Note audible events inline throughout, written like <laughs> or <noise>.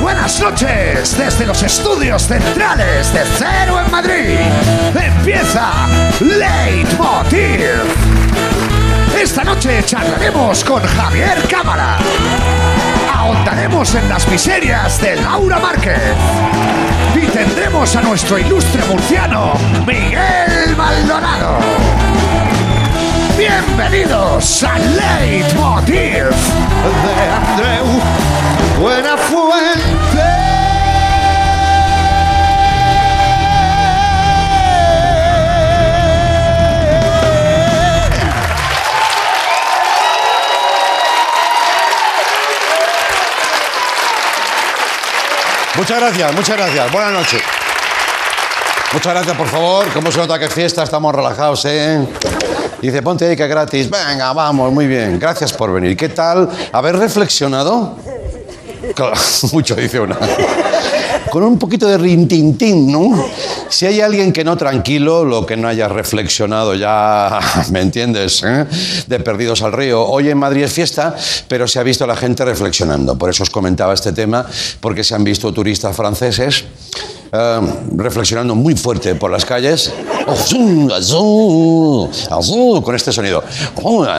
buenas noches desde los estudios centrales de Cero en Madrid. Empieza Leitmotiv. Esta noche charlaremos con Javier Cámara. Ahondaremos en las miserias de Laura Márquez. Y tendremos a nuestro ilustre murciano, Miguel Maldonado. Bienvenidos a Leitmotiv de Andreu Buenafuente. Muchas gracias, muchas gracias. Buenas noches. Muchas gracias, por favor. ¿Cómo se nota que fiesta? Estamos relajados, ¿eh? Dice, ponte ahí que es gratis. Venga, vamos, muy bien. Gracias por venir. ¿Qué tal? ¿Haber reflexionado? <laughs> Mucho, dice una. Con un poquito de rintintín, ¿no? Si hay alguien que no tranquilo, lo que no haya reflexionado ya, <laughs> ¿me entiendes? eh? De perdidos al río. Hoy en Madrid es fiesta, pero se ha visto la gente reflexionando. Por eso os comentaba este tema, porque se han visto turistas franceses eh, reflexionando muy fuerte por las calles, con este sonido.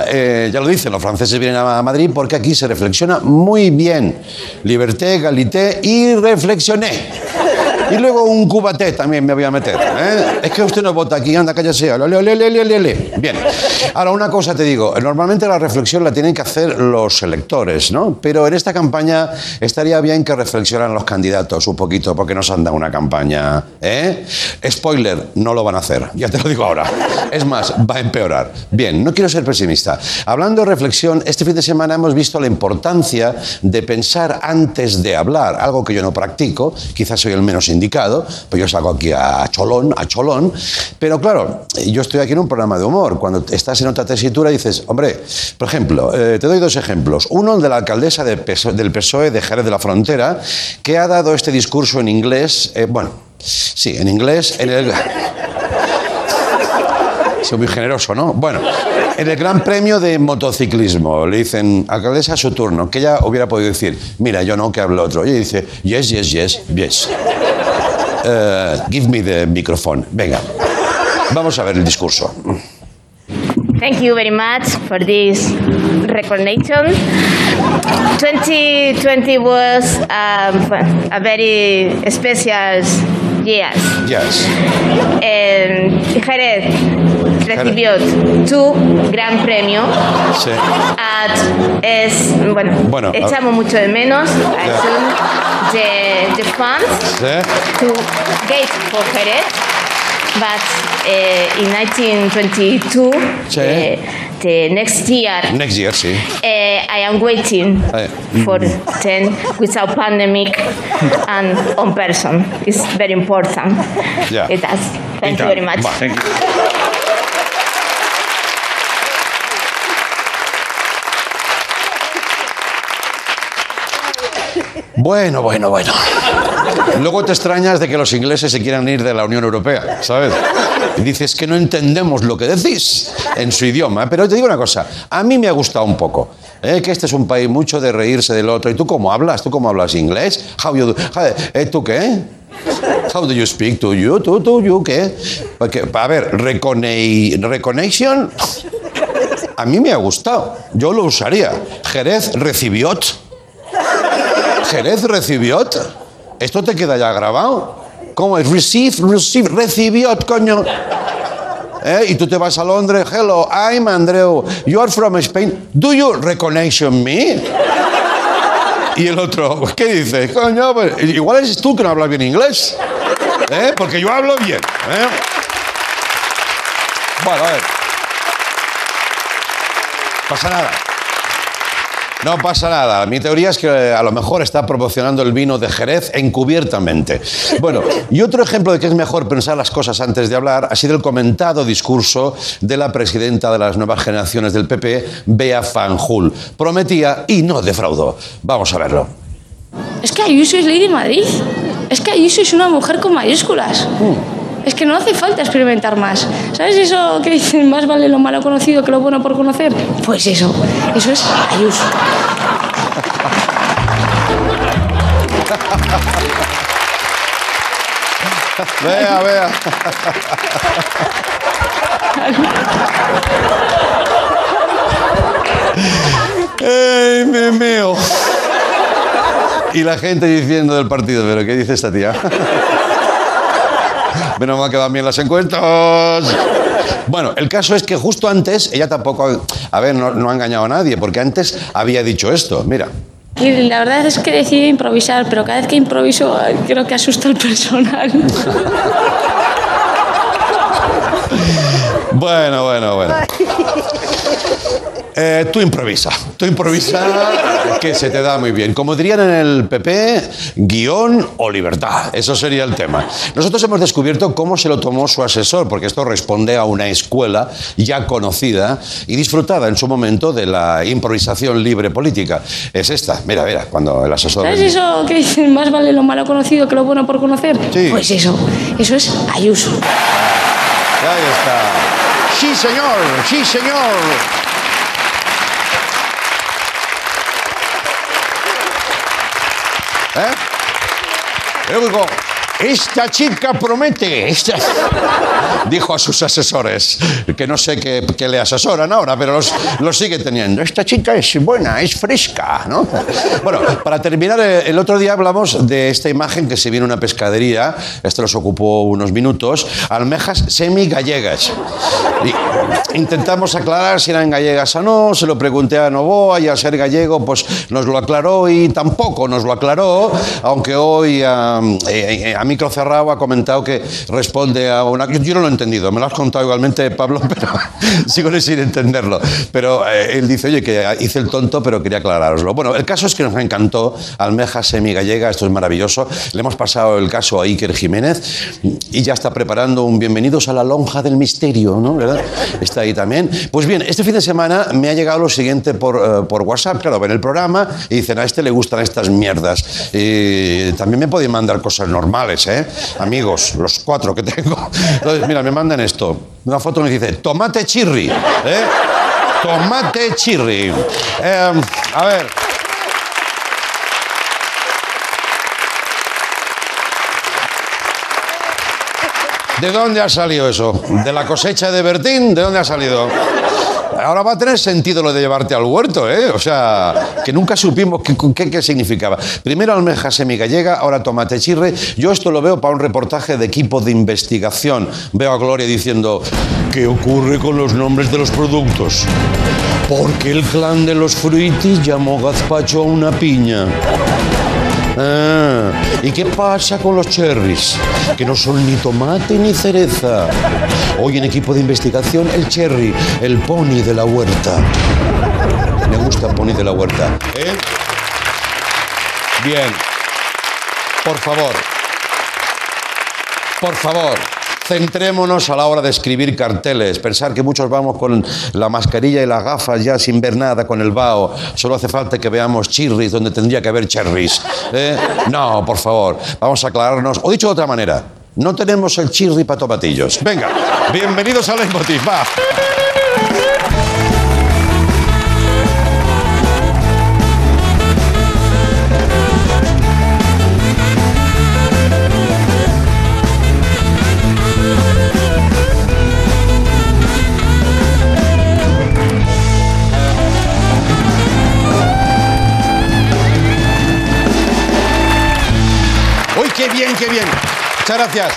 Eh, ya lo dicen, los franceses vienen a Madrid porque aquí se reflexiona muy bien. Liberté, galité y reflexioné. Y luego un cubaté también me voy a meter. ¿eh? Es que usted no vota aquí, anda, cállese. Ole, ole, ole, ole, ole. Bien. Ahora, una cosa te digo. Normalmente la reflexión la tienen que hacer los electores, ¿no? Pero en esta campaña estaría bien que reflexionaran los candidatos un poquito, porque nos han dado una campaña. ¿eh? Spoiler, no lo van a hacer. Ya te lo digo ahora. Es más, va a empeorar. Bien, no quiero ser pesimista. Hablando de reflexión, este fin de semana hemos visto la importancia de pensar antes de hablar, algo que yo no practico, quizás soy el menos pues yo salgo aquí a cholón, a cholón, pero claro, yo estoy aquí en un programa de humor, cuando estás en otra tesitura dices, hombre, por ejemplo, eh, te doy dos ejemplos, uno de la alcaldesa de PSOE del PSOE de Jerez de la Frontera, que ha dado este discurso en inglés, eh, bueno, sí, en inglés, en el... <laughs> Soy muy generoso, ¿no? Bueno, en el Gran Premio de Motociclismo le dicen, alcaldesa, su turno, que ella hubiera podido decir, mira, yo no, que hable otro. Y dice, yes, yes, yes, yes. Eh, give me the microphone. Venga, vamos a ver el discurso. Thank you very much for this recognition. 2020 was um, a very special year. Yes. Jerez recibió tu gran premio. Sí. At- es, bueno, Bueno, a- echamos mucho de menos assume, the, Sí. to gate for Jerez. But uh, in 1922, Sí. uh, the next year, Next year, sí. uh, I am waiting Eh, for 10 without pandemic and on person. It's very important. Yeah. It does. Thank you very much. Va, thank you. Bueno, bueno, bueno. Luego te extrañas de que los ingleses se quieran ir de la Unión Europea, ¿sabes? Y dices que no entendemos lo que decís en su idioma. Pero te digo una cosa, a mí me ha gustado un poco. ¿eh? Que este es un país mucho de reírse del otro. ¿Y tú cómo hablas? ¿Tú cómo hablas inglés? How you do- ¿eh, ¿Tú qué? How do you speak to you? ¿Tú, tú, you qué? Porque, a ver, recone- reconnection a mí me ha gustado. Yo lo usaría. Jerez recibió. Jerez recibió. ¿Esto te queda ya grabado? ¿Cómo es? Receive, receive, recibió, coño. ¿Eh? Y tú te vas a Londres. Hello, I'm Andreu. You are from Spain. Do you recognition me? Y el otro, ¿qué dices? Coño, pues, igual eres tú que no hablas bien inglés. ¿Eh? Porque yo hablo bien. ¿eh? Bueno, a ver. Pasa nada. No pasa nada. Mi teoría es que eh, a lo mejor está promocionando el vino de Jerez encubiertamente. Bueno, y otro ejemplo de que es mejor pensar las cosas antes de hablar ha sido el comentado discurso de la presidenta de las nuevas generaciones del PP, Bea Fanjul. Prometía y no defraudó. Vamos a verlo. Es que Ayuso es Lady Madrid. Es que Ayuso es una mujer con mayúsculas. Es que no hace falta experimentar más. ¿Sabes eso que dicen más vale lo malo conocido que lo bueno por conocer? Pues eso, eso es Ayuso. <laughs> Vea, vea. ¡Ey, me meo! Y la gente diciendo del partido, ¿pero qué dice esta tía? Menos mal que van bien las encuestas. Bueno, el caso es que justo antes, ella tampoco, a ver, no, no ha engañado a nadie, porque antes había dicho esto, mira. Y la verdad es que decidí improvisar, pero cada vez que improviso creo que asusta al personal. <laughs> Bueno, bueno, bueno. Eh, tú improvisa, tú improvisa, que se te da muy bien. Como dirían en el PP, guion o libertad. Eso sería el tema. Nosotros hemos descubierto cómo se lo tomó su asesor, porque esto responde a una escuela ya conocida y disfrutada en su momento de la improvisación libre política. Es esta, mira, mira, cuando el asesor... ¿Sabes eso que dicen más vale lo malo conocido que lo bueno por conocer? Sí. Pues eso, eso es Ayuso. Ahí está. Sí, señor, sí, señor. ¿Eh? Luego, esta chica promete, esta- dijo a sus asesores, que no sé qué, qué le asesoran ahora, pero los, los sigue teniendo. Esta chica es buena, es fresca, ¿no? Bueno, para terminar, eh, el otro día hablamos de esta imagen que se vio en una pescadería, esto nos ocupó unos minutos, almejas semi-gallegas. Intentamos aclarar si eran gallegas o no, se lo pregunté a Novoa y al ser gallego pues nos lo aclaró y tampoco nos lo aclaró, aunque hoy a, eh, a micro cerrado ha comentado que responde a una... Yo, no lo he entendido, me lo has contado igualmente Pablo, <laughs> pero sigo sin entenderlo. Pero eh, él dice, oye, que hice el tonto, pero quería aclarároslo. Bueno, el caso es que nos encantó Almeja Semi-Gallega, esto es maravilloso. Le hemos pasado el caso a Iker Jiménez y ya está preparando un bienvenidos a la lonja del misterio, ¿no? ¿Verdad? Está ahí también. Pues bien, este fin de semana me ha llegado lo siguiente por, eh, por WhatsApp. Claro, ven el programa y dicen, a este le gustan estas mierdas. Y también me podéis mandar cosas normales, ¿eh? Amigos, los cuatro que tengo. Entonces, mira, me mandan esto. Una foto me dice, tomate chirri, ¿eh? Tomate chirri. Eh, a ver. ¿De dónde ha salido eso? ¿De la cosecha de Bertín? ¿De dónde ha salido? Ahora va a tener sentido lo de llevarte al huerto, ¿eh? O sea, que nunca supimos qué, qué- significaba. Primero almeja semigallega, ahora tomate chirre. Yo esto lo veo para un reportaje de equipo de investigación. Veo a Gloria diciendo, ¿qué ocurre con los nombres de los productos? ¿Por qué el clan de los fruitis llamó gazpacho a una piña? Ah, ¿Y qué pasa con los cherries? Que no son ni tomate ni cereza. Hoy en equipo de investigación, el cherry, el pony de la huerta. Me gusta pony de la huerta. ¿eh? Bien. Por favor. Por favor. Centrémonos a la hora de escribir carteles. Pensar que muchos vamos con la mascarilla y las gafas ya sin ver nada con el vaho. Solo hace falta que veamos chirris donde tendría que haber cherries. ¿eh? No, por favor. Vamos a aclararnos. O dicho de otra manera, no tenemos el chirri para tomatillos. Venga, bienvenidos a Leitmotiv. Va. Qué bien. Muchas gracias.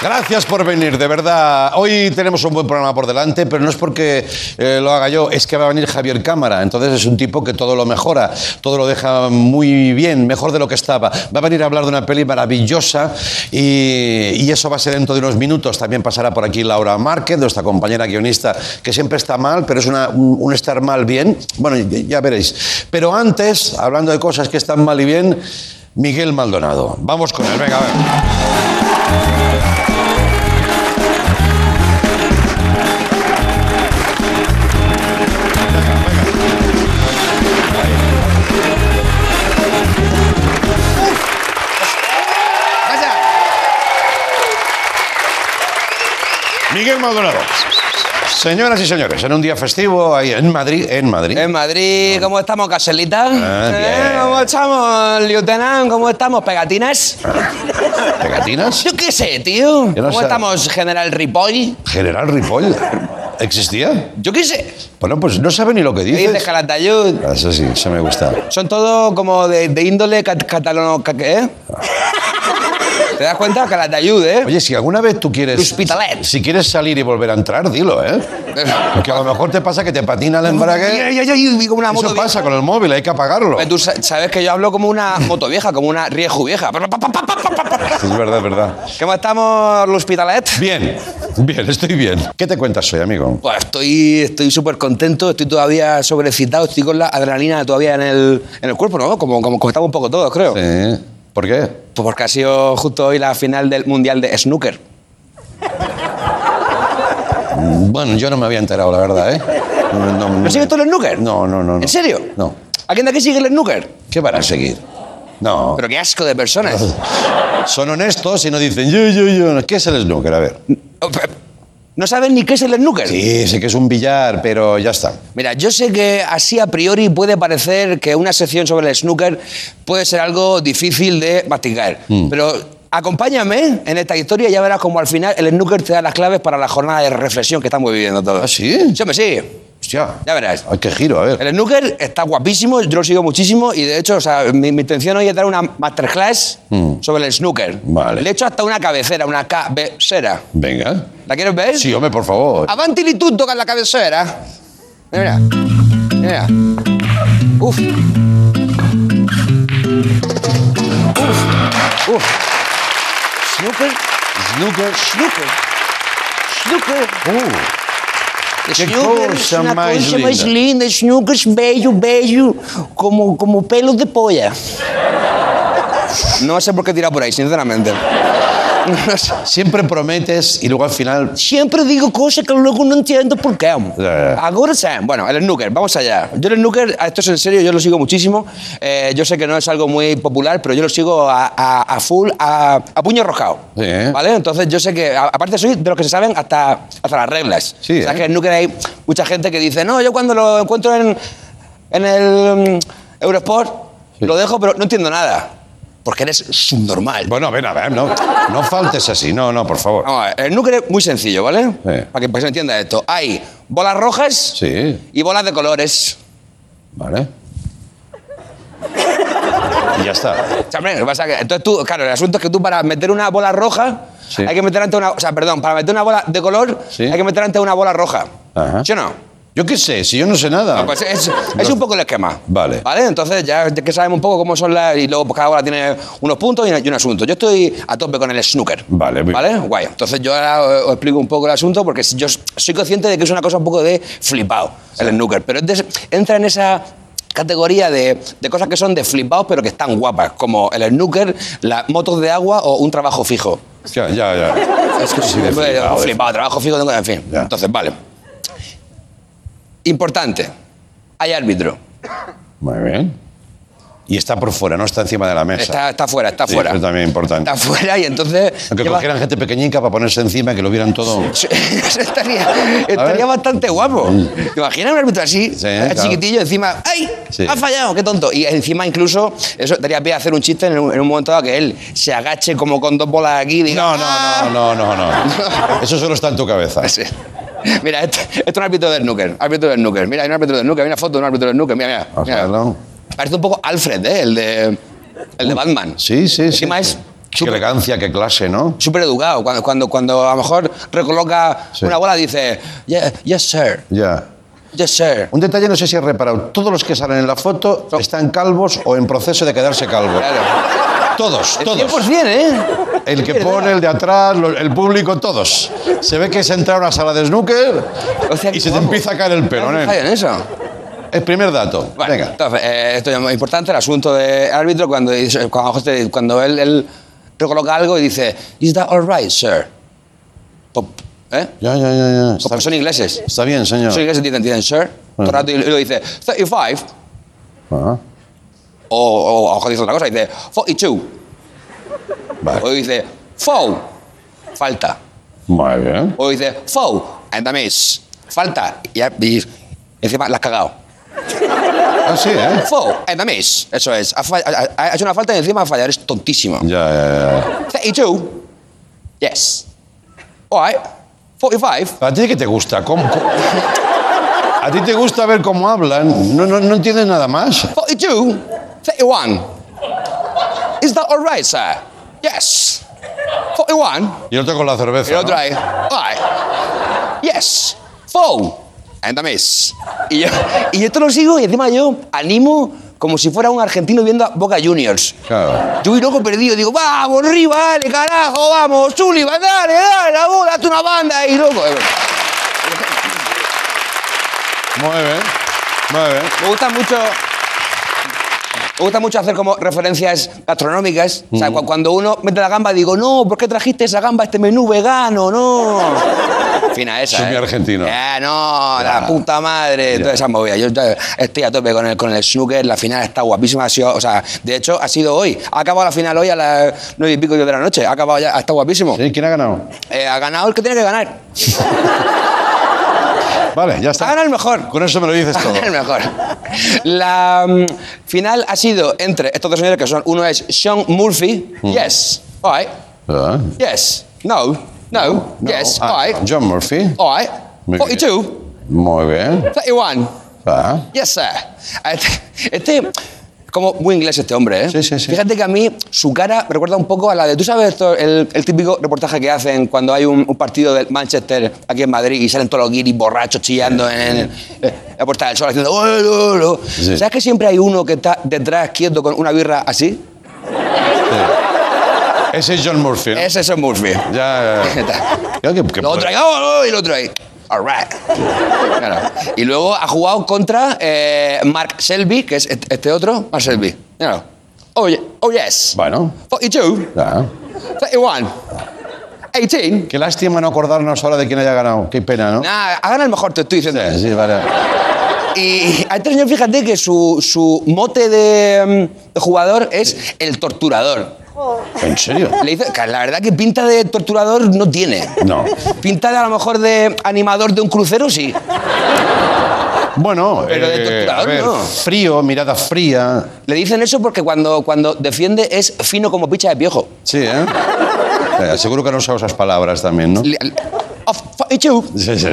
Gracias por venir, de verdad. Hoy tenemos un buen programa por delante, pero no es porque eh, lo haga yo, es que va a venir Javier Cámara. Entonces es un tipo que todo lo mejora, todo lo deja muy bien, mejor de lo que estaba. Va a venir a hablar de una peli maravillosa y, y eso va a ser dentro de unos minutos. También pasará por aquí Laura Márquez, nuestra compañera guionista, que siempre está mal, pero es una- un, un estar mal bien. Bueno, ya veréis. Pero antes, hablando de cosas que están mal y bien, Miguel Maldonado. Vamos con él, venga, a ver. Miguel Maldonado. Señoras y señores, en un día festivo ahí en Madrid, en Madrid. En Madrid, ¿cómo estamos, Caselita? Ah, ¿Eh? bien. ¿Cómo estamos, Lieutenant? ¿Cómo estamos, pegatinas? ¿Pegatinas? Yo qué sé, tío. No ¿Cómo sé. estamos, General Ripoll? General Ripoll. ¿Existía? Yo qué sé. Bueno, pues no sabe ni lo que ¿Qué dices. Calatayud? Ah, Eso sí, eso me gusta. Son todos como de, de índole cat- catalano... ca- ¿Eh? ¿Te das cuenta? Calatayud, ¿eh? Oye, si alguna vez tú quieres... L'Hospitalet. Si quieres salir y volver a entrar, dilo, ¿eh? <laughs> Porque a lo mejor te pasa que te patina el embrague. Ay, ay, como una moto Eso pasa con el móvil, hay que apagarlo. Tú sa- sabes que yo hablo como una moto vieja, como una rieju vieja. <laughs> Es verdad, es verdad. ¿Cómo estamos, L'Hospitalet? Bien, bien, estoy bien. ¿Qué te cuentas hoy, amigo? Pues estoy estoy súper contento, estoy todavía sobrecitado, estoy con la adrenalina todavía en el, en el cuerpo, ¿no? Como, como, como estamos un poco todos, creo. Sí. ¿Por qué? Pues porque ha sido justo hoy la final del Mundial de Snooker. Bueno, yo no me había enterado, la verdad, ¿eh? No, no, ¿No sigues tú el snooker? No, no, no. no. ¿En serio? No. ¿A quién de aquí sigue el snooker? ¿Qué van a seguir? No. Pero qué asco de personas. <laughs> Son honestos y no dicen yo, yo, yo. ¿Qué es el snooker? A ver. ¿No saben ni qué es el snooker? Sí, sé que es un billar, pero ya está. Mira, yo sé que así a priori puede parecer que una sección sobre el snooker puede ser algo difícil de masticar. Mm. Pero acompáñame en esta historia y ya verás como al final el snooker te da las claves para la jornada de reflexión que estamos viviendo todos. ¿Ah, sí? Sí, sí. Hostia. Ya verás. Ay, qué giro, a ver. El snooker está guapísimo, yo lo sigo muchísimo y de hecho, o sea, mi, mi intención hoy es dar una masterclass sobre el snooker. Vale. Le he hecho hasta una cabecera, una cabecera. Venga. ¿La quieres ver? Sí, hombre, por favor. Avanti li tutto con la cabecera. Mira, mira. Uf. Uf. Uf. Snooker. Snooker. Snooker. Snooker. Uh, El Qué snooker es cosa una más cosa más linda. linda. El snooker es bello, bello, como, como pelos de polla. No sé por qué tirar por ahí, sinceramente. <laughs> Siempre prometes y luego al final. Siempre digo cosas que luego no entiendo por qué. Ahora sí. Bueno, el snooker, vamos allá. Yo el snooker, esto es en serio, yo lo sigo muchísimo. Eh, yo sé que no es algo muy popular, pero yo lo sigo a, a- a full, a, a puño rojado. Sí, ¿eh? ¿Vale? Entonces yo sé que, aparte soy de los que se saben hasta, hasta las reglas. Sí, O sea, ¿eh? que el snooker hay mucha gente que dice, no, yo cuando lo encuentro en, en el mm, Eurosport, lo dejo, pero no entiendo nada. Porque eres subnormal. Bueno, ven, a ver, no, no faltes así. No, no, por favor. Vamos a ver, el snooker es muy sencillo, ¿vale? Sí. Para, que, para que se entienda esto. Hay bolas rojas Sí, y bolas de colores. vale. Y ya está. O sea, hombre, lo que pasa es que, entonces tú, claro, el asunto es que tú para meter una bola roja Sí. hay que meter ante una, o sea, perdón, para meter una bola de color hay que meter ante una bola roja. Ajá. ¿Sí o no? Yo qué sé, si yo no sé nada. Pues es, es un poco el esquema. Vale. ¿Vale? Entonces ya, que sabemos un poco cómo son las... Y luego pues, cada bola tiene unos puntos y, y un asunto. Yo estoy a tope con el snooker. Vale, muy ¿Vale? Guay. Entonces yo ahora os, explico un poco el asunto porque yo soy consciente de que es una cosa un poco de flipado el snooker. Pero de- entra en esa categoría de, de cosas que son de flipados pero que están guapas. Como el snooker, las motos de agua o un trabajo fijo. Ya, ya, ya. <laughs> Es que Sí, de flipado, flipado, de flipado, trabajo fijo, tengo- en fin. Ya. Entonces, vale. Importante. Hay árbitro. Muy bien. Y está por fuera, no está encima de la mesa. Está, está fuera, está Sí, fuera. eso también es importante. Está fuera y entonces. Aunque lleva- cogieran gente pequeñica para ponerse encima, que lo vieran todo. <laughs> Eso estaría, estaría bastante guapo. ¿Te imaginas un árbitro así, Sí, eh, claro. chiquitillo, encima, ¡ay! Sí. ¡Ha fallado! ¡Qué tonto! Y encima incluso, eso daría pie a hacer un chiste en un, en un momento dado que él se agache como con dos bolas aquí y diga, No, no, "Ah". no, no, no, no. <laughs> Eso solo está en tu cabeza. Sí. <laughs> Mira, esto, esto es un árbitro de snooker. Árbitro de snooker. Mira, hay un árbitro de snooker. Hay una foto de un árbitro de snooker. Mira, mira. Vamos a mira. verlo. Parece un poco Alfred, ¿eh? El de, el de Batman. Sí, sí, sí. Encima es Qué elegancia, qué clase, ¿no? súper educado. Cuando, cuando, cuando a lo mejor recoloca Sí. una bola, dice, "Yeah, yes, sir. Ya. Yes, sir. Un detalle, no sé si has reparado, todos los que salen en la foto están calvos o en proceso de quedarse calvos. Claro. Todos, todos. 100%, ¿eh? El que pone, el de atrás, el público, todos. Se ve que es entrar a una sala de snooker O sea, y se te guapo. empieza a caer el pelo, ¿No ¿eh? en eso? El primer dato. Bueno, Venga. entonces, eh, esto es muy importante, el asunto de árbitro, cuando, cuando, te- cuando él, él recoloca algo y dice, ¿Is that all right, sir? Pop, ¿Eh? Ya, ya, ya, ya. Está, Porque son ingleses. está bien, señor. Son ingleses, entienden, entienden, sir. Todo el rato y lo dice, 35. Ah, O, o lo mejor dice otra cosa, dice, 42. Vale. O dice, foul. Falta. Muy bien. O dice, foul. And a miss. falta. Y, ya- y encima la has cagado. Ah, sí, ¿eh? Foul and a miss. Eso es. Ha, ha- ha hecho una falta y encima ha fallado. Eres tontísimo. Ya, ya, 32. Yes. All right. 45. ya. ¿A ti qué te gusta? ¿Cómo, cómo- ¿A ti te gusta ver cómo hablan? ¿No, no, no entiendes nada más? 42. 31. Is that all right, sir? Yes. 41. Y el otro con la cerveza. Y el otro ¿no? ahí. Right. Yes. Foul. And a miss. Y yo, y yo te lo sigo y encima yo animo como si fuera un argentino viendo a Boca Juniors. Claro. Yo voy loco perdido, digo, vamos, dale, carajo, vamos, Sullivan, dale, dale, la bola, date una banda y loco. Muy bien. Muy bien. Me gusta mucho. Me gusta mucho hacer como referencias gastronómicas. O sea, cu- cuando uno mete la gamba, digo, no, ¿por qué trajiste esa gamba este menú vegano? No. Fina esa. Soy muy ¿eh? argentino. Eh, no, Ya. la puta madre. Ya. Toda esa movida. Yo ya estoy a tope con el, con el snooker. La final está guapísima. Ha sido, o sea, de hecho, ha sido hoy. Ha acabado la final hoy a las nueve y pico de la noche. Ha acabado ya, está guapísimo. ¿Sí? ¿Quién ha ganado? Eh, ha ganado el que tiene que ganar. <laughs> Vale, ya está. ganado el mejor. Con eso me lo dices todo. <laughs> El mejor. La mm, final ha sido entre estos dos señores que son, uno es Sean Murphy, yes, all right, Ah, yes, no, no, no. yes, Ah, all right, John Murphy. all right, Muy 42, Muy bien. 31, Ah, yes, sir. Este, este- como muy inglés este hombre, ¿eh? Sí, sí, sí. Fíjate que a mí su cara me recuerda un poco a la de, ¿tú sabes esto, el, el típico reportaje que hacen cuando hay un, un partido del Manchester aquí en Madrid y salen todos los guiris borrachos chillando en, la puerta del sol haciendo... "Oh, oh, oh"? Sí. ¿Sabes que siempre hay uno que está detrás quieto con una birra así? ese es John Murphy. ¿no? Ese es el Murphy. Ya, ya, ya. <laughs> Ya, que- que Lo otro ahí, y el otro ahí. All right. Claro. Y luego ha jugado contra eh, Mark Selby, que es este este otro. Mark Selby. Míralo. Oh, ye- oh, yes. Bueno, 42, ya. 31, 18. Qué lástima no acordarnos ahora de quién haya ganado. Qué pena, ¿no? Nada, hagan el mejor, te estoy diciendo. Sí, sí, vale. Y a este señor, fíjate que su, su mote de, mm, de jugador es el torturador. ¿En serio? <laughs> Le dice, que la verdad que pinta de torturador no tiene. No. Pinta de a lo mejor de animador de un crucero, sí. Bueno, Pero de eh, torturador, a ver, no. frío, mirada fría. Le dicen eso porque cuando, cuando defiende es fino como picha de piojo. Sí, ¿eh? Eh, seguro que no usado esas palabras también, ¿no? Of 42, Sí, sí, sí.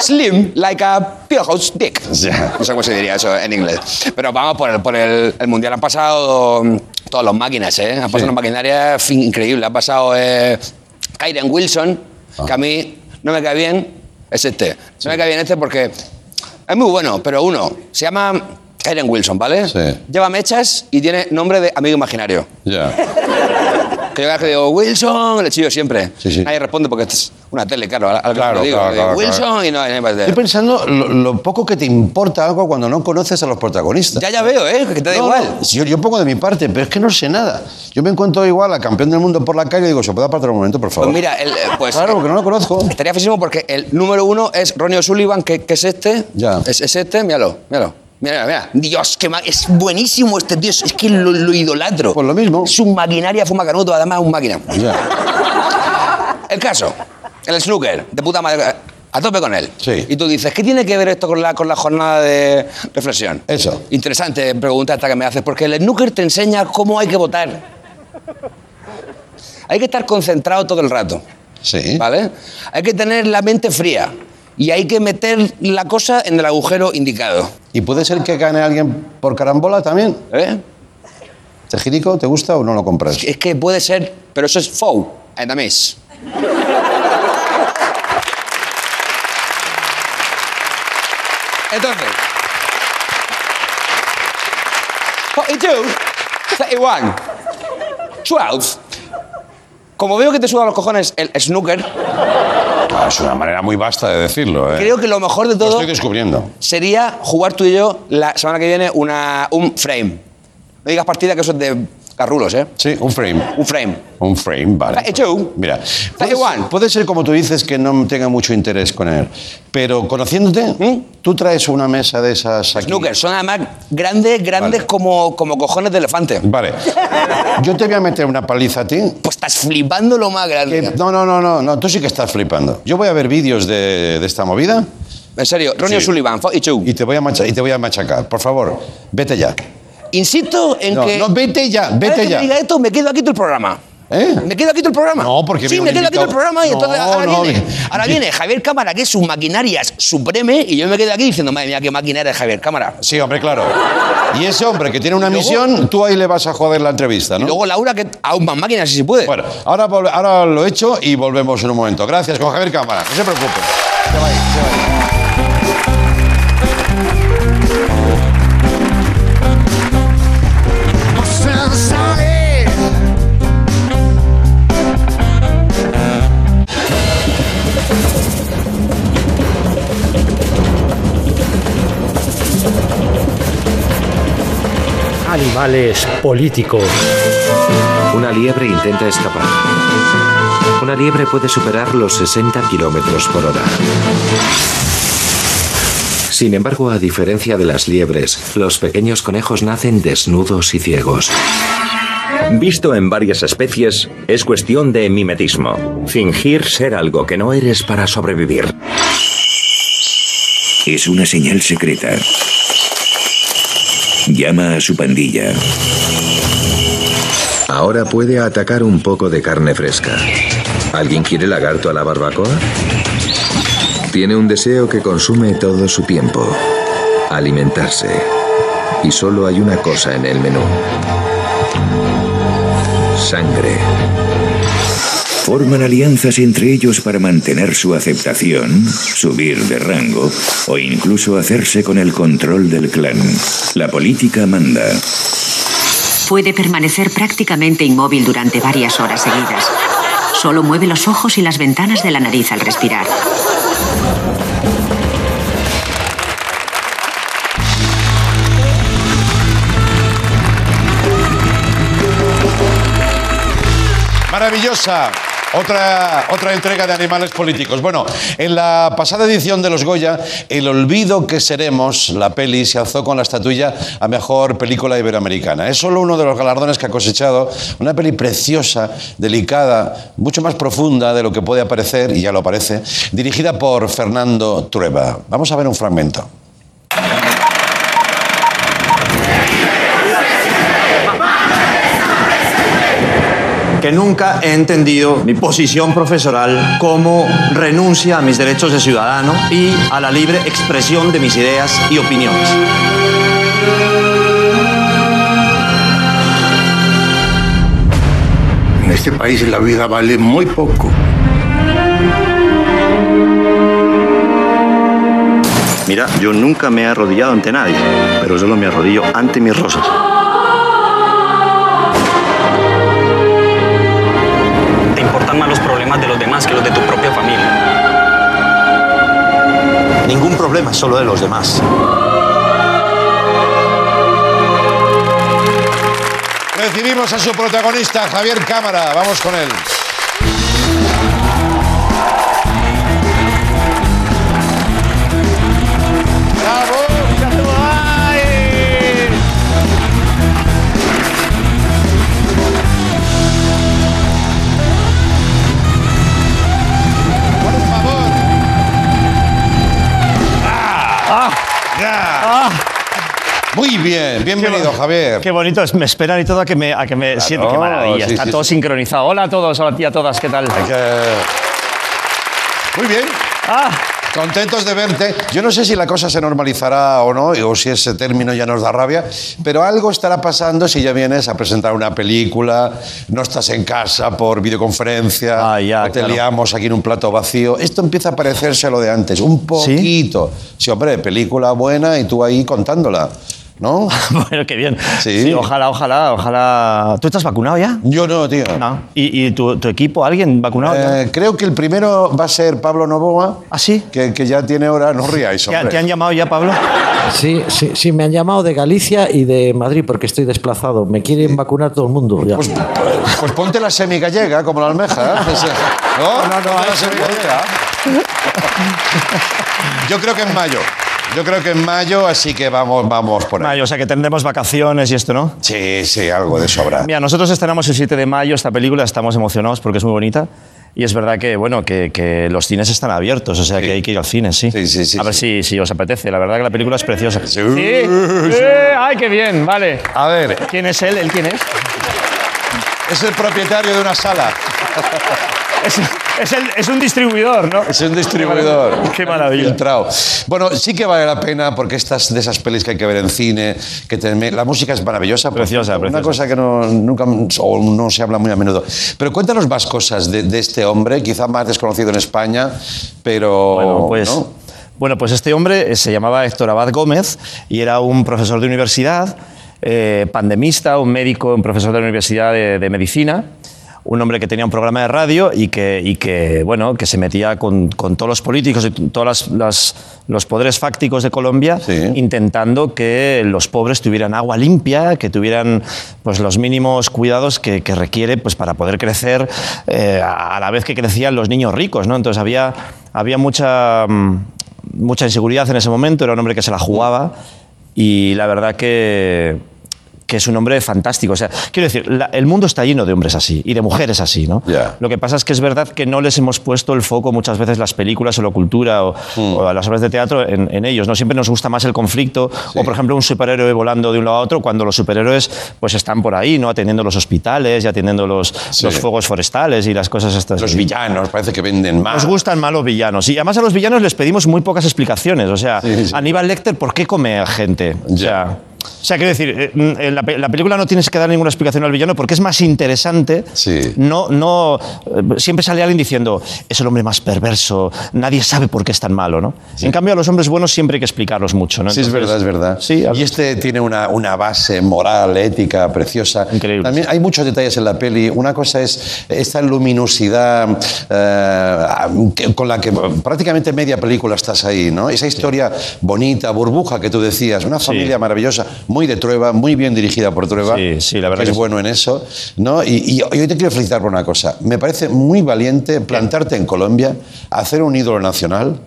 Slim like a piojo's dick. <laughs> Sí. No sé cómo se diría eso en inglés. Pero vamos, por el, por el, el mundial han pasado mm, todas las máquinas, ¿eh? Han pasado Sí. una maquinaria increíble. Ha pasado eh, Kyren Wilson, que a mí no me cae bien, es este. No me cae bien este porque es muy bueno, pero uno, se llama Kyren Wilson, ¿vale? Sí. Lleva mechas y tiene nombre de amigo imaginario. Ya. <laughs> Que yo cada vez que digo, Wilson, le chillo siempre. Sí, sí. Nadie responde porque es una tele, claro. A, a lo que Claro, lo digo, claro, digo, claro, Wilson claro. y no hay nadie más de- Estoy pensando lo, lo poco que te importa algo cuando no conoces a los protagonistas. Ya, ya veo, ¿eh? Que te da No, igual. no, yo, yo pongo de mi parte, pero es que no sé nada. Yo me encuentro igual a campeón del mundo por la calle y digo, ¿se puede apartar un momento, por favor? Pues mira, el, eh, pues, Claro, porque no lo conozco. estaría físimo porque el número uno es Ronnie O'Sullivan, que, que es este. Ya. Es, es este, míralo, míralo. Mira, mira. Dios, que es buenísimo este tío. Es que lo, lo idolatro. Pues lo mismo. Es un maquinaria, fuma canuto, además un máquina. Ya. El caso, el snooker, de puta madre. A tope con él. Sí. Y tú dices, ¿qué tiene que ver esto con la, con la jornada de reflexión? Eso. Interesante pregunta esta que me haces, porque el snooker te enseña cómo hay que votar. Hay que estar concentrado todo el rato. Sí. ¿Vale? Hay que tener la mente fría. Y hay que meter la cosa en el agujero indicado. ¿Y puede ser que gane alguien por carambola también? ¿eh? ¿Este girico te gusta o no lo compras? Es que puede ser, pero eso es foul and a miss. Entonces, 42, 31, 12. Como veo que te suda los cojones el snooker, Ah, es una manera muy vasta de decirlo, ¿eh? creo que lo mejor de Lo todo estoy descubriendo. sería jugar tú y yo la semana que viene una, un frame. No digas partida que eso es de Garrulos, ¿eh? Sí, un frame. Un frame. Un frame, vale. Joe. Mira, Da puede puede ser como tú dices que no tenga mucho interés con él, pero conociéndote, tú traes una mesa de esas aquí. Snooker, son además grandes, grandes Vale. como, como cojones de elefante. Vale. Yo te voy a meter una paliza a ti. Pues estás flipando lo más grande. que- no, no, no, no, no, tú sí que estás flipando. Yo voy a ver vídeos de, de esta movida En serio, Ronnie Sí. O'Sullivan, fuck you. y te, voy a y te voy a machacar. Por favor, vete ya. Insisto en No, que. no, vete ya, vete que ya. me diga esto, me quedo aquí todo el programa. ¿Eh? ¿Me quedo aquí todo el programa? No, porque Sí, me quedo aquí todo el programa y entonces ahora, no, viene, vi- ahora viene Javier Cámara, que es un maquinarias supreme, y yo me quedo aquí diciendo, madre mía, qué maquinaria es Javier Cámara. Sí, hombre, claro. Y ese hombre que tiene una luego- misión, tú ahí le vas a joder la entrevista, Y ¿no? luego Laura, que aún más máquinas, si se puede. Bueno, ahora, ahora lo he hecho y volvemos en un momento. Gracias, con Javier Cámara. No se preocupe. Se va ahí, se va ahí. Animales políticos. Una liebre intenta escapar. Una liebre puede superar los 60 kilómetros por hora. Sin embargo, a diferencia de las liebres, los pequeños conejos nacen desnudos y ciegos. Visto en varias especies, es cuestión de mimetismo. Fingir ser algo que no eres para sobrevivir. Es una señal secreta. Llama a su pandilla. Ahora puede atacar un poco de carne fresca. ¿Alguien quiere lagarto a la barbacoa? Tiene un deseo que consume todo su tiempo. Alimentarse. Y solo hay una cosa en el menú. Sangre. Forman alianzas entre ellos para mantener su aceptación, subir de rango o incluso hacerse con el control del clan. La política manda. Puede permanecer prácticamente inmóvil durante varias horas seguidas. Solo mueve los ojos y las ventanas de la nariz al respirar. Maravillosa. Otra, otra entrega de animales políticos. Bueno, en la pasada edición de los Goya, El olvido que seremos, la peli, se alzó con la estatuilla a mejor película iberoamericana. Es solo uno de los galardones que ha cosechado una peli preciosa, delicada, mucho más profunda de lo que puede parecer, y ya lo parece, dirigida por Fernando Trueba. Vamos a ver un fragmento. Que nunca he entendido mi posición profesoral como renuncia a mis derechos de ciudadano y a la libre expresión de mis ideas y opiniones. En este país la vida vale muy poco. Mira, yo nunca me he arrodillado ante nadie, pero solo me arrodillo ante mis rosas. Importan más los problemas de los demás que los de tu propia familia. Ningún problema, solo de los demás. Recibimos a su protagonista, Javier Cámara. Vamos con él. Muy bien, bienvenido, Javier. Qué bonito, es- me esperan y todo a que me, a que me siente. Qué maravilla, sí, está sí, todo sí. sincronizado. Hola a todos, hola a ti a todas, ¿qué tal? Muy bien. Ah. Contentos de verte. Yo no sé si la cosa se normalizará o no, o si ese término ya nos da rabia, pero algo estará pasando si ya vienes a presentar una película, no estás en casa por videoconferencia, o te claro. liamos aquí en un plato vacío. Esto empieza a parecerse a lo de antes, un poquito. ¿Sí? hombre, película buena y tú ahí contándola. ¿No? <laughs> bueno, qué bien. Sí. ojalá, ojalá, ojalá. ¿Tú estás vacunado ya? Yo no, tío. No. ¿Y, y tu, tu equipo, alguien vacunado? ya? Eh, creo que el primero va a ser Pablo Novoa. ¿Ah, sí? Que, que ya tiene hora, no ríais, ¿Te, hombre. te han llamado ya, Pablo? Sí, sí, sí, me han llamado de Galicia y de Madrid porque estoy desplazado. Me quieren vacunar todo el mundo. Ya. Pues ponte la semigallega, como la almeja. ¿eh? <laughs> Ese- ¿No? No, no, la semigallega. Yo creo que en mayo. Yo creo que en mayo, así que vamos, vamos por ahí. Mayo, o sea que tendremos vacaciones y esto, ¿no? Sí, sí, algo de sobra. Mira, nosotros estrenamos el 7 de mayo esta película, estamos emocionados porque es muy bonita. Y es verdad que, bueno, que, que los cines están abiertos, o sea que hay que ir al cine, sí. A ver si, si os apetece. La verdad que la película es preciosa. Sí. ¡Ay, qué bien! Vale. A ver. ¿Quién es él? ¿Él quién es? Es el propietario de una sala. <laughs> Es, es el- es un distribuidor, ¿no? Es un distribuidor. Qué maravilla. Filtrado. Bueno, sí que vale la pena porque estas de esas pelis que hay que ver en cine, que te- la música es maravillosa. Preciosa, cierto, Una preciosa. cosa que no, nunca o no se habla muy a menudo. Pero cuéntanos más cosas de, de este hombre, quizá más desconocido en España, pero Bueno, pues, ¿no? bueno, pues este hombre eh, se llamaba Héctor Abad Gómez y era un profesor de universidad, eh, pandemista, un médico, un profesor de la Universidad de, de Medicina. Un hombre que tenía un programa de radio y que, y que, bueno, que se metía con, con todos los políticos y todos las- las- los poderes fácticos de Colombia intentando que los pobres tuvieran agua limpia, que tuvieran pues, los mínimos cuidados que, que requiere pues, para poder crecer eh, a la vez que crecían los niños ricos. ¿no? Entonces había, había mucha, mm, mucha inseguridad en ese momento, era un hombre que se la jugaba y la verdad que, que es un hombre fantástico. O sea, quiero decir, la- el mundo está lleno de hombres así y de mujeres así, ¿no? Lo que pasa es que es verdad que no les hemos puesto el foco muchas veces las películas o la cultura o, o las obras de teatro en, en ellos, ¿no? Siempre nos gusta más el conflicto o, por ejemplo, un superhéroe volando de un lado a otro cuando los superhéroes pues están por ahí, ¿no? Atendiendo los hospitales y atendiendo los, los fuegos forestales y las cosas estas. Los villanos parece que venden más. Nos gustan más los villanos. Y además a los villanos les pedimos muy pocas explicaciones. O sea, Aníbal Lecter, ¿por qué come a gente? O sea, o sea, quiero decir, eh, mm, en la, la película no tienes que dar ninguna explicación al villano porque es más interesante. No, no, eh, siempre sale alguien diciendo, es el hombre más perverso, nadie sabe por qué es tan malo, ¿no? En cambio, a los hombres buenos siempre hay que explicarlos mucho, ¿no? Sí, es verdad, es verdad. y este tiene una, una base moral, ética, preciosa. Increíble. También hay muchos detalles en la peli. Una cosa es esta luminosidad eh, con la que prácticamente media película estás ahí, ¿no? Esa historia bonita, burbuja que tú decías, una familia maravillosa, muy de Trueba, muy bien dirigida por Trueba. Sí, sí, la verdad que que es sí. bueno en eso, ¿no? Y, y hoy te quiero felicitar por una cosa. Me parece muy valiente plantarte en Colombia, hacer un ídolo nacional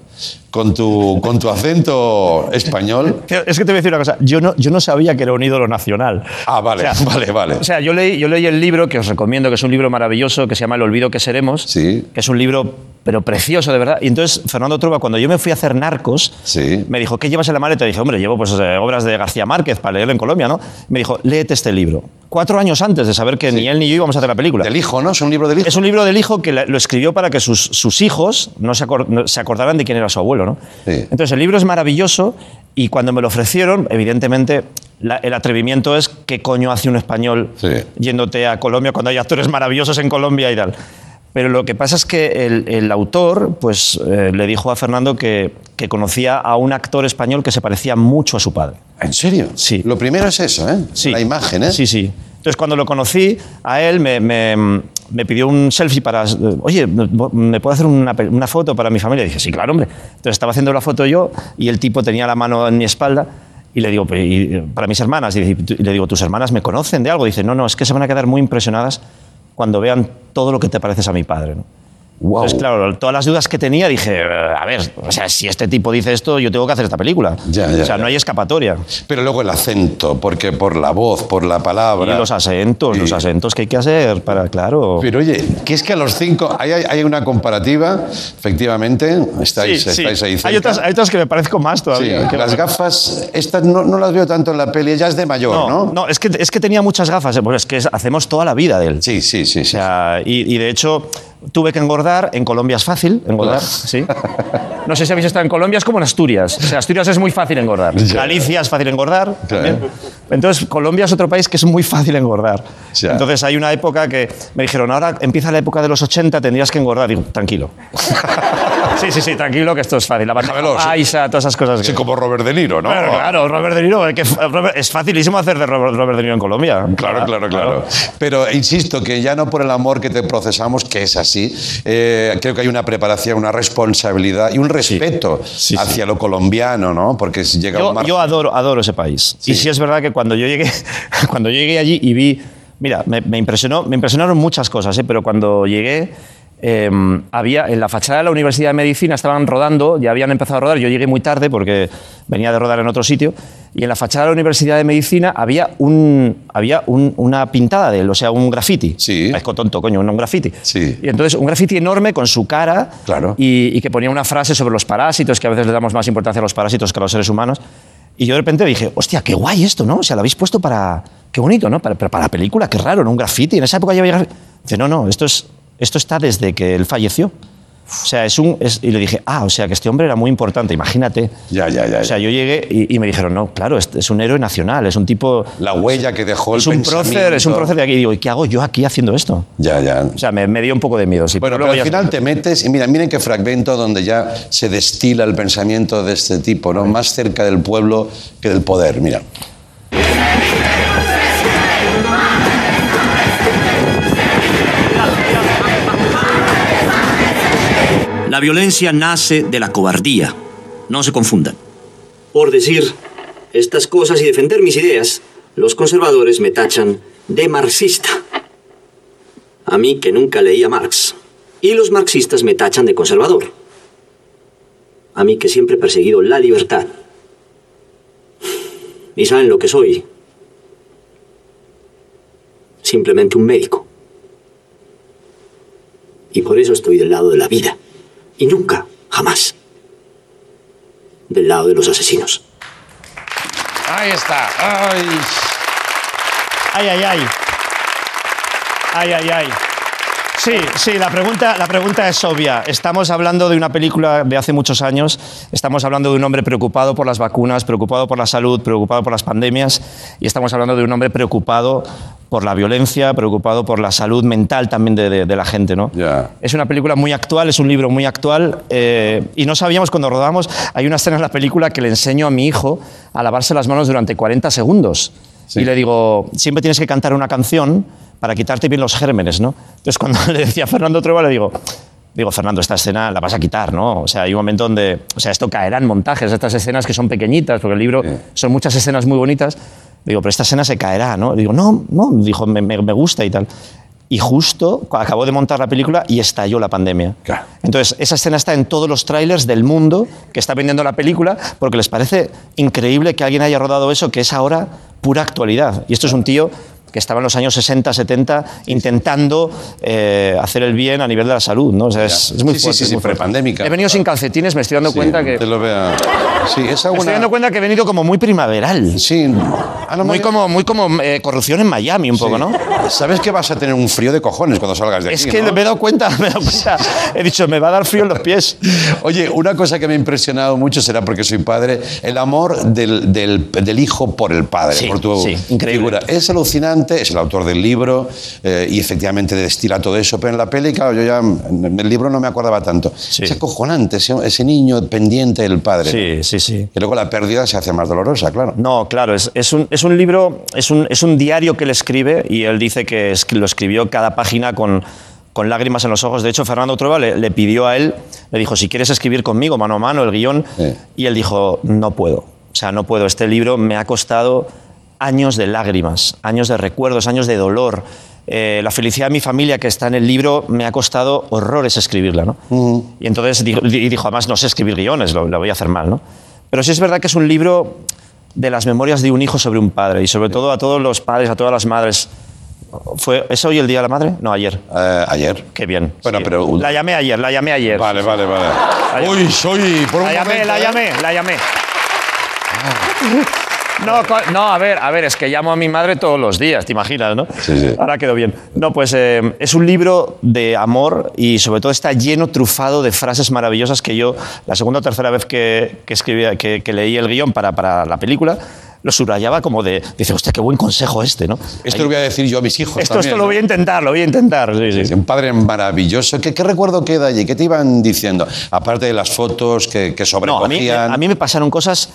con tu, con tu acento español. <laughs> Es que te voy a decir una cosa, yo no, yo no sabía que era un ídolo nacional. Ah, vale, <laughs> vale, vale. O sea, yo leí, yo leí el libro que os recomiendo, que es un libro maravilloso, que se llama El olvido que seremos, que es un libro, pero precioso, de verdad. Y entonces, Fernando Trueba, cuando yo me fui a hacer Narcos, me dijo, ¿qué llevas en la maleta? Y dije, hombre, llevo pues, eh, obras de García Márquez para leerlo en Colombia, ¿no? Me dijo, léete este libro. Cuatro años antes de saber que ni él ni yo íbamos a hacer la película. Del hijo, ¿no? Es un libro del hijo. Es un libro del hijo que lo escribió para que sus, sus hijos no se, acor- no se acordaran de quién era su abuelo, ¿no? Entonces, el libro es maravilloso y cuando me lo ofrecieron, evidentemente, la- el atrevimiento es qué coño hace un español yéndote a Colombia cuando hay actores maravillosos en Colombia y tal. Pero lo que pasa es que el, el autor pues, eh, le dijo a Fernando que, que conocía a un actor español que se parecía mucho a su padre. ¿En serio? Sí. Lo primero es eso, ¿eh? Sí. La imagen, ¿eh? Sí, sí. Entonces, cuando lo conocí, a él me, me- me pidió un selfie para... Oye, ¿me puedo hacer una, foto para mi familia? Y dije, sí, claro, hombre. Entonces estaba haciendo la foto yo y el tipo tenía la mano en mi espalda y le digo, "Pero, y, para mis hermanas, y y le digo, ¿tus hermanas me conocen de algo? Dice, no, no, es que se van a quedar muy impresionadas cuando vean todo lo que te pareces a mi padre. Entonces, claro, todas las dudas que tenía, dije, "Eh, a ver, o sea, si este tipo dice esto, yo tengo que hacer esta película. Ya, ya, o sea, ya. no hay escapatoria. Pero luego el acento, porque por la voz, por la palabra. Y los acentos, los acentos que hay que hacer para, claro. Pero oye, que es que a los cinco hay, hay- una comparativa, efectivamente, estáis, Sí, sí. estáis ahí cerca. Hay otras, hay otras que me parezco más Sí, todavía. Que- las gafas, estas no, no las veo tanto en la peli, ya es de mayor, ¿no? No, es, que, es que tenía muchas gafas. eh, Pues es que hacemos toda la vida de él. Sí, sí, sí. O sea, y, y de hecho, tuve que engordar. En Colombia es fácil engordar, sí. No sé si habéis estado en Colombia, es como en Asturias. O sea, Asturias es muy fácil engordar. Ya. Galicia es fácil engordar. también. Entonces, Colombia es otro país que es muy fácil engordar. Ya. Entonces, hay una época que me dijeron, ahora empieza la época de los 80, tendrías que engordar. Digo, tranquilo. <laughs> Sí, sí, sí, tranquilo, que esto es fácil. La bandeja paisa, todas esas cosas. Sí, como Robert De Niro, ¿no? Claro, claro, Robert De Niro. que es facilísimo hacer de Robert, Robert De Niro en Colombia. Claro, claro, claro. Pero insisto que ya no por el amor que te procesamos, que es así, eh, creo que hay una preparación, una responsabilidad y un respeto hacia lo colombiano, ¿no? Porque si llega Yo, un mar- yo adoro, adoro ese país. Y sí es verdad que cuando yo llegué, <laughs> cuando yo llegué allí y vi, mira, me, me impresionó, me impresionaron muchas cosas, ¿eh? pero cuando llegué eh, había en la fachada de la Universidad de Medicina estaban rodando, ya habían empezado a rodar. Yo llegué muy tarde porque venía de rodar en otro sitio y en la fachada de la Universidad de Medicina había un había un- una pintada de él, o sea, un graffiti. Sí. Es tonto, coño, un graffiti. Sí. Y entonces un graffiti enorme con su cara Claro. y, y que ponía una frase sobre los parásitos, que a veces le damos más importancia a los parásitos que a los seres humanos. Y yo de repente dije, hostia, qué guay esto, ¿no? O sea, lo habéis puesto para... Qué bonito, ¿no? Para, pero para la película, qué raro, ¿no? Un graffiti. En esa época ya había... Dice, no, no, esto, es, esto está desde que él falleció. O sea, es un... es- y le dije, ah, o sea, que este hombre era muy importante, imagínate. Ya, ya, ya. O sea, yo llegué y, y me dijeron, no, claro, es, es un héroe nacional, es un tipo... La huella que dejó el Es un prócer, es un prócer de aquí. Y digo, ¿y qué hago yo aquí haciendo esto? Ya, ya. O sea, me, me dio un poco de miedo, sí. Bueno, pero pero al final te metes y mira, miren qué fragmento donde ya se destila el pensamiento de este tipo, ¿no? Más cerca del pueblo que del poder, mira. La violencia nace de la cobardía. No se confundan. Por decir estas cosas y defender mis ideas, los conservadores me tachan de marxista. A mí que nunca leí a Marx. Y los marxistas me tachan de conservador. A mí que siempre he perseguido la libertad. ¿Y saben lo que soy? Simplemente un médico. Y por eso estoy del lado de la vida. Y nunca, jamás, del lado de los asesinos. Ahí está. Ay. Ay, ay, ay. Ay, ay, ay. Sí, sí, la pregunta, la pregunta es obvia. Estamos hablando de una película de hace muchos años, estamos hablando de un hombre preocupado por las vacunas, preocupado por la salud, preocupado por las pandemias, y estamos hablando de un hombre preocupado por la violencia, preocupado por la salud mental también de, de- de la gente. ¿no? Es una película muy actual, es un libro muy actual, eh, y no sabíamos cuando rodamos, hay una escena en la película que le enseño a mi hijo a lavarse las manos durante 40 segundos. Y le digo, siempre tienes que cantar una canción para quitarte bien los gérmenes, ¿no? Entonces cuando <laughs> le decía a Fernando Trueba, le digo, digo, Fernando, esta escena la vas a quitar, ¿no? O sea, hay un momento donde, o sea, esto caerá en montajes, estas escenas que son pequeñitas, porque el libro son muchas escenas muy bonitas. Digo, pero esta escena se caerá, ¿no? Digo, no, no, dijo, me, me- me gusta y tal. Y justo acabó de montar la película y estalló la pandemia. Entonces, esa escena está en todos los trailers del mundo que está vendiendo la película porque les parece increíble que alguien haya rodado eso, que es ahora pura actualidad. Y esto es un tío que estaba en los años 60, 70 intentando eh, hacer el bien a nivel de la salud. ¿no? O sea, es, es muy Sí, sí, fuerte. sí, sí, prepandémica. He venido sin calcetines, me estoy dando Sí, cuenta que... Te lo vea. Sí, esa Me estoy dando cuenta que he venido como muy primaveral. Sí. muy, como, muy como eh, corrupción en Miami un poco, ¿no? Sabes que vas a tener un frío de cojones cuando salgas de aquí, Es que ¿no? me he dado cuenta, <laughs> me he dado cuenta. He dicho, me va a dar frío en los pies. Oye, una cosa que me ha impresionado mucho será porque soy padre, el amor del, del- del hijo por el padre, Sí, por tu sí, increíble. figura. Es alucinante, es el autor del libro eh, y efectivamente destila todo eso, pero en la peli, claro, yo ya en el libro no me acordaba tanto. Es acojonante ese, ese niño pendiente del padre. Sí, sí, sí. Que luego la pérdida se hace más dolorosa, claro. No, claro, es, es un, es un libro, es un, es un diario que él escribe y él dice que lo escribió cada página con, con lágrimas en los ojos. De hecho, Fernando Trueba le, le pidió a él, le dijo, si quieres escribir conmigo mano a mano el guion, y él dijo, no puedo. O sea, no puedo. Este libro me ha costado años de lágrimas, años de recuerdos, años de dolor. Eh, la felicidad de mi familia que está en el libro me ha costado horrores escribirla, ¿no? Y entonces dijo, dijo, además no sé escribir guiones, lo, lo voy a hacer mal, ¿no? Pero sí es verdad que es un libro de las memorias de un hijo sobre un padre y sobre todo a todos los padres, a todas las madres. ¿Fue, ¿Es hoy el Día de la Madre? No, ayer. ayer. Qué bien. Bueno, sí. pero... La llamé ayer, la llamé ayer. Vale, vale, vale. Uy, soy... Por un La llamé, momento, la ¿eh? llamé, la llamé. No, no, a ver, a ver, es que llamo a mi madre todos los días, ¿te imaginas, no? Ahora quedó bien. No, pues eh, es un libro de amor y sobre todo está lleno, trufado de frases maravillosas que yo, la segunda o tercera vez que, que escribí, que, que leí el guion para, para la película, lo subrayaba como de, dice, hostia, qué buen consejo este, ¿no? Esto lo voy a decir yo a mis hijos Esto, también, esto lo ¿no? voy a intentar, lo voy a intentar. sí, sí. Un padre maravilloso. ¿Qué, qué recuerdo queda allí? ¿Qué te iban diciendo? Aparte de las fotos que, que No, a mí, sobrecogían. a mí me pasaron cosas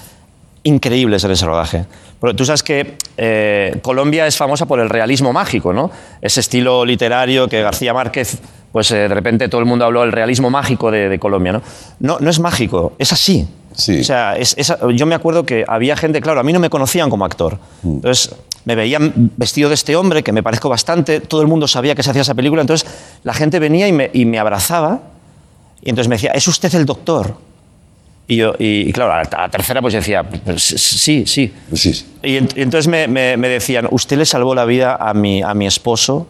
increíbles en ese rodaje. Porque tú sabes que eh, Colombia es famosa por el realismo mágico, ¿no? Ese estilo literario que García Márquez, pues eh, de repente todo el mundo habló del realismo mágico de, de Colombia, ¿no? ¿no? No es mágico, es así. O sea, es- es- yo me acuerdo que había gente, claro, a mí no me conocían como actor. Entonces, me veían vestido de este hombre, que me parezco bastante, todo el mundo sabía que se hacía esa película, entonces la gente venía y me, y me abrazaba y entonces me decía, ¿es usted el doctor? Y, yo, y, y claro, a la, a la tercera pues decía, "Pues sí, sí. Y, en- y entonces me, me- me decían, usted le salvó la vida a mi, a mi esposo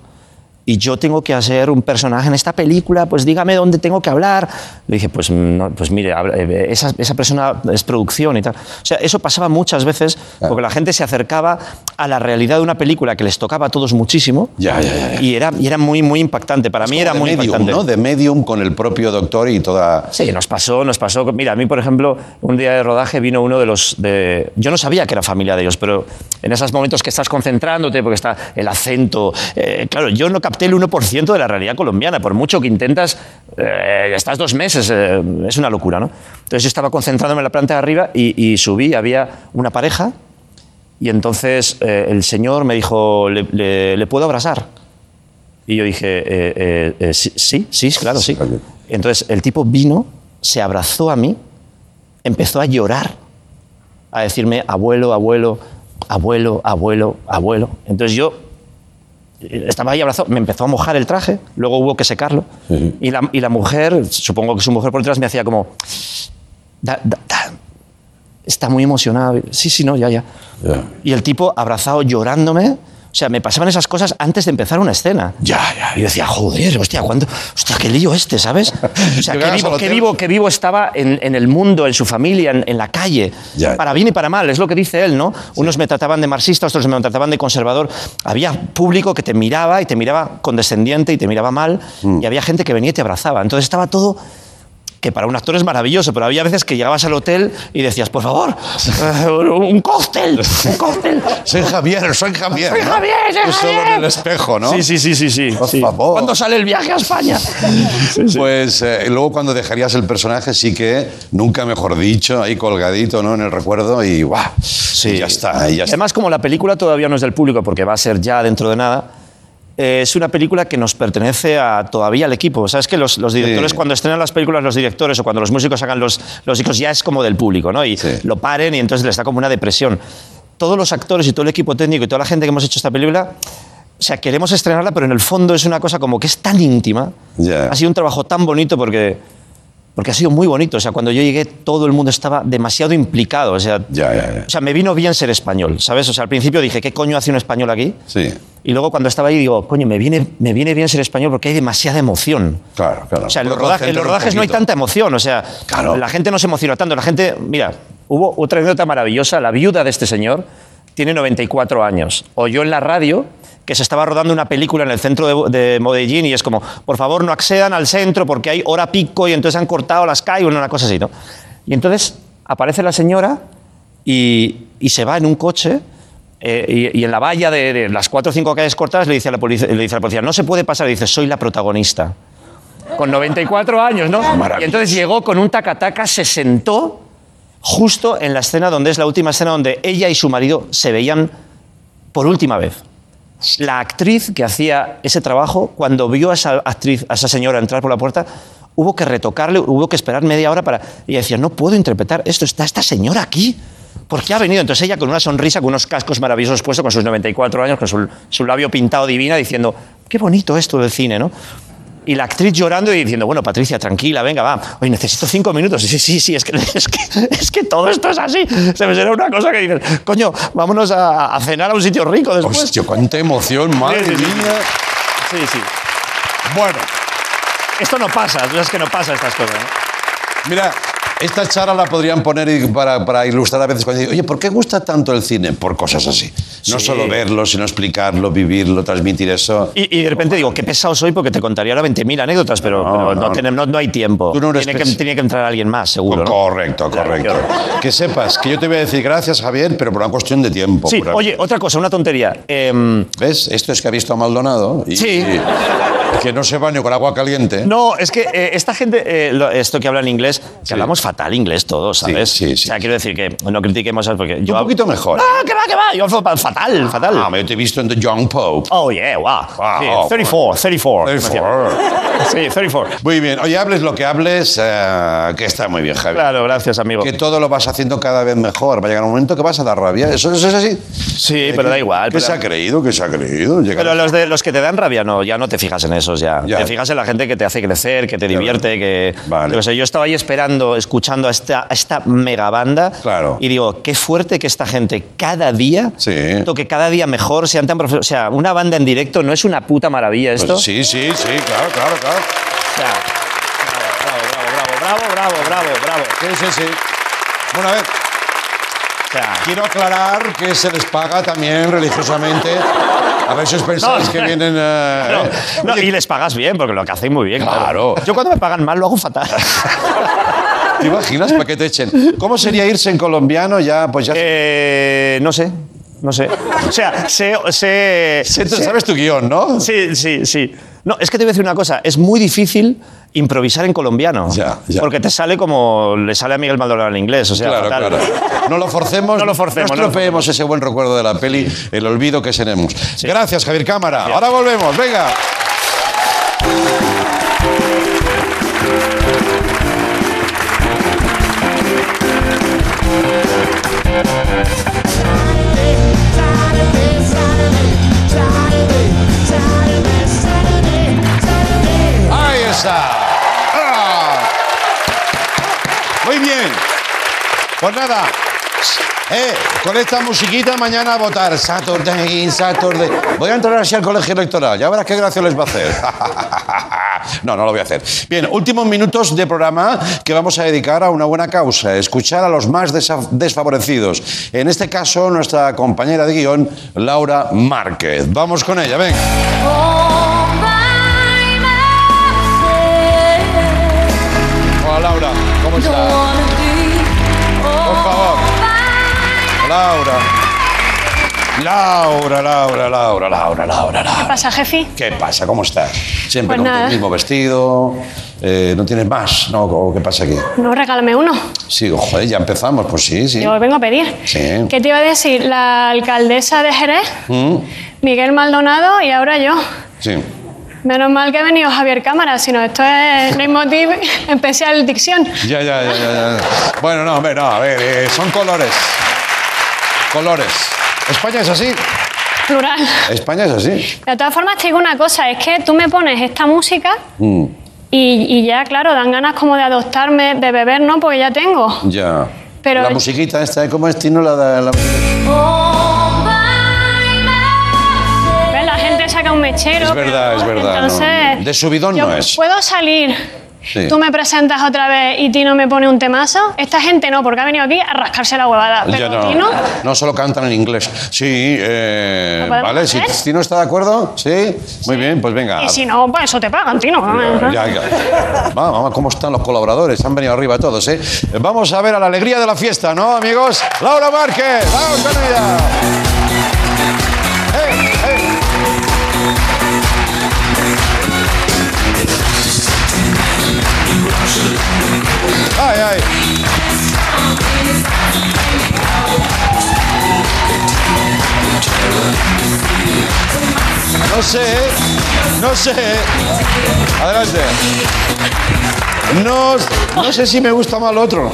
y yo tengo que hacer un personaje en esta película, pues dígame dónde tengo que hablar. Le dije, pues, no, pues mire, habla- eh, esa, esa persona es producción y tal. O sea, eso pasaba muchas veces porque la gente se acercaba a la realidad de una película que les tocaba a todos muchísimo Ya, ya, ya, y era, y era muy, muy impactante. Para mí era de muy medium, impactante. ¿no? De medium con el propio doctor y toda... Sí, nos pasó, nos pasó. Mira, a mí, por ejemplo, un día de rodaje vino uno de los... De... Yo no sabía que era familia de ellos, pero en esos momentos que estás concentrándote, porque está el acento... eh, claro, yo no capté el 1% de la realidad colombiana, por mucho que intentas... eh, estás dos meses, eh, es una locura, ¿no? Entonces yo estaba concentrándome en la planta de arriba y, y subí, había una pareja y entonces eh, el señor me dijo, ¿le, le- le puedo abrazar? Y yo dije, eh, eh, eh, sí, sí, claro, sí. Entonces el tipo vino, se abrazó a mí, empezó a llorar, a decirme, abuelo, abuelo, abuelo, abuelo, abuelo. Entonces yo estaba ahí abrazado, me empezó a mojar el traje, luego hubo que secarlo. Y, la, y la mujer, supongo que su mujer por detrás me hacía como, "Da- da- da- está muy emocionada. Sí, sí, no, ya, ya. Y el tipo abrazado llorándome. O sea, me pasaban esas cosas antes de empezar una escena. Ya, ya. Y yo decía, joder, hostia, ¿cuánto? Hostia, qué lío este, ¿sabes? O sea, <laughs> qué vivo, qué vivo, qué vivo estaba en, en el mundo, en su familia, en, en la calle. Para bien y para mal, es lo que dice él, ¿no? Unos me trataban de marxista, otros me trataban de conservador. Había público que te miraba y te miraba condescendiente y te miraba mal. Y había gente que venía y te abrazaba. Entonces estaba todo que para un actor es maravilloso, pero había veces que llegabas al hotel y decías, por favor, eh, un cóctel, un cóctel. <laughs> Soy Javier, soy Javier. Soy ¿no? Javier, soy Tú solo Javier. en el espejo, ¿no? Sí, sí, sí, sí, sí. Por sí. favor. ¿Cuándo sale el viaje a España? <laughs> Pues eh, luego cuando dejarías el personaje sí que, nunca mejor dicho, ahí colgadito ¿no? en el recuerdo y ¡guau! Y ya está, y ya está. Además, como la película todavía no es del público, porque va a ser ya dentro de nada, eh, es una película que nos pertenece a, todavía al equipo. ¿Sabes que los, los directores, Sí. cuando estrenan las películas, los directores o cuando los músicos hagan los, los discos, ya es como del público, ¿no? Y lo paren y entonces les da como una depresión. Todos los actores y todo el equipo técnico y toda la gente que hemos hecho esta película, o sea, queremos estrenarla, pero en el fondo es una cosa como que es tan íntima. Ha sido un trabajo tan bonito porque, porque ha sido muy bonito. O sea, cuando yo llegué, todo el mundo estaba demasiado implicado. O sea, o sea, me vino bien ser español, ¿sabes? O sea, al principio dije, ¿qué coño hace un español aquí? Sí. Y luego cuando estaba ahí digo, coño, me viene, me viene bien ser español porque hay demasiada emoción. Claro, claro. O sea, en los, rodajes, en los rodajes no hay tanta emoción. O sea, la gente no se emociona tanto. La gente, mira, hubo otra anécdota maravillosa. La viuda de este señor tiene 94 años. Oyó en la radio que se estaba rodando una película en el centro de, de Medellín y es como, por favor, no accedan al centro porque hay hora pico y entonces han cortado las calles, una cosa así, ¿no? Y entonces aparece la señora y, y se va en un coche eh, y, y en la valla de, de las cuatro o cinco calles cortadas le dice, a la policía, le dice a la policía, no se puede pasar, y dice, soy la protagonista. Con 94 años, ¿no? Y entonces llegó con un tacataca, se sentó justo en la escena donde es la última escena donde ella y su marido se veían por última vez. La actriz que hacía ese trabajo, cuando vio a esa actriz, a esa señora entrar por la puerta, hubo que retocarle, hubo que esperar media hora para... Y decía, no puedo interpretar esto, está esta señora aquí. ¿Por qué ha venido? Entonces ella con una sonrisa, con unos cascos maravillosos puestos, con sus 94 años, con su, su labio pintado divina, diciendo, qué bonito esto del cine, ¿no? Y la actriz llorando y diciendo, bueno, Patricia, tranquila, venga, va. Oye, necesito cinco minutos. Y sí, sí, sí, es que, <laughs> es que, es que todo esto es así. Se me será una cosa que dices, coño, vámonos a, a cenar a un sitio rico después. Hostia, cuánta emoción, madre Sí, sí, sí. mía. Sí, sí. Bueno. Esto no pasa, tú sabes que no pasa estas cosas. ¿no? Mira, Esta charla la podrían poner para, para ilustrar a veces cuando dicen, oye, ¿por qué gusta tanto el cine? Por cosas así. No Sí. solo verlo, sino explicarlo, vivirlo, transmitir eso. Y, y de repente digo, qué pesado soy porque te contaría ahora 20.000 anécdotas, pero pero no, no. no- no hay tiempo. no tiene, que, tiene que entrar alguien más, seguro. ¿no? Correcto, correcto. Que sepas que yo te voy a decir gracias, Javier, pero por una cuestión de tiempo. Sí, oye, otra cosa, una tontería. Em, ¿Ves? Esto es que ha visto a Maldonado. Y, Sí. y que no se bañe con agua caliente. No, es que eh, esta gente, eh, lo- esto que habla en inglés, que hablamos fatal inglés todos, ¿sabes? Sí, sí, O sea, quiero decir que no critiquemos, ¿sabes? Porque yo Un poquito mejor. No, que va, que va. Yo hablo fatal, fatal. Ah, yo te he visto en The Young Pope. Oh, yeah, wow. Sí, oh, 34, 34. 34. Sí, 34. Muy bien. Oye, hables lo que hables, eh, que está muy bien, Javier. Claro, gracias, amigo. Que todo lo vas haciendo cada vez mejor. Va a llegar un momento que vas a dar rabia. ¿Eso, eso es así? Sí, pero da igual. ¿Qué pero- se ha creído? ¿Qué se ha creído? Llegar- Pero los, de, los que te dan rabia, no, ya no te fijas en esos, ya. Ya. Te fijas en la gente que te hace crecer, que te divierte, que... Vale. yo estaba ahí esperando, escuchando a esta, a esta mega banda. Claro. Y digo, qué fuerte que esta gente cada día Sí. toque cada día mejor, sean tan profe- O sea, una banda en directo no es una puta maravilla esto. Pues sí, sí, sí, claro, claro, claro. O sea, bravo, bravo, bravo, bravo, bravo, bravo. Sí, sí, sí. Bueno, a ver, sea, quiero aclarar que se les paga también religiosamente. A ver si os pensáis No, que vienen... no, no, y les pagas bien, porque lo que hacen muy bien. Claro. Yo cuando me pagan mal lo hago fatal. ¿Te imaginas para que te echen? ¿Cómo sería irse en colombiano ya? Pues ya... Eh, no sé, no sé. O sea, sé... sé, Sé- sé- Sabes tu guion, ¿no? Sí, sí, sí. No, es que te voy a decir una cosa. Es muy difícil improvisar en colombiano. Ya, ya. Porque te sale como le sale a Miguel Maldonado en inglés. O sea, Claro, fatal. claro. No lo forcemos, <laughs> No lo forcemos, no estropeemos ese buen recuerdo de la peli, el olvido que seremos. Gracias, Javier Cámara. Ahora volvemos, venga. Pues nada. Eh, con esta musiquita mañana a votar. Saturday, Saturday. Voy a entrar así al colegio electoral. Ya verás qué gracia les va a hacer. <laughs> No, no lo voy a hacer. Bien, últimos minutos de programa que vamos a dedicar a una buena causa, escuchar a los más desfavorecidos. En este caso, nuestra compañera de guion, Laura Márquez. Vamos con ella, venga. Laura. Laura, Laura, Laura, Laura, Laura, ¿Qué Laura. pasa, jefe? ¿Qué pasa? ¿Cómo estás? Siempre Pues con nada. tu mismo vestido. eh, ¿No tienes más? ¿No? ¿O ¿Qué pasa aquí? No, regálame uno. Sí, joder, ya empezamos. Pues sí, sí. Yo vengo a pedir. Sí. ¿Qué te iba a decir? La alcaldesa de Jerez, Mm, Miguel Maldonado y ahora yo. Sí. Menos mal que ha venido Javier Cámara, si no, esto es Leitmotiv <laughs> especial dicción. Ya, ya, ya, ya, ya. Bueno, no, hombre, no, a ver, eh, son colores. Colores. España es así. Plural. España es así. De todas formas, te digo una cosa, es que tú me pones esta música Mm, y, y ya, claro, dan ganas como de adoptarme, de beber, ¿no? Porque ya tengo. ya. Pero- La musiquita esta, ¿cómo es Tino? La, la, la- ¿Ves? La gente saca un mechero. Es verdad, es verdad. no. Entonces, De subidón yo no es. ¿Puedo salir? Sí. Tú me presentas otra vez y Tino me pone un temazo. Esta gente no, porque ha venido aquí a rascarse la huevada. Pero Ya no, Tino, no solo cantan en inglés. Sí, eh, ¿Lo podemos vale, si? Tino está de acuerdo, sí, muy bien, pues venga. y si no, pues eso te pagan, Tino. Ya, ya. Vamos, vamos, ¿cómo están los colaboradores? Han venido arriba todos, ¿eh? Vamos a ver a la alegría de la fiesta, ¿no, amigos? Laura Márquez, vamos con ella. ¡Eh, eh! ¡Ay, No sé, ¿eh? no sé. Adelante. No, no sé si me gusta más lo otro.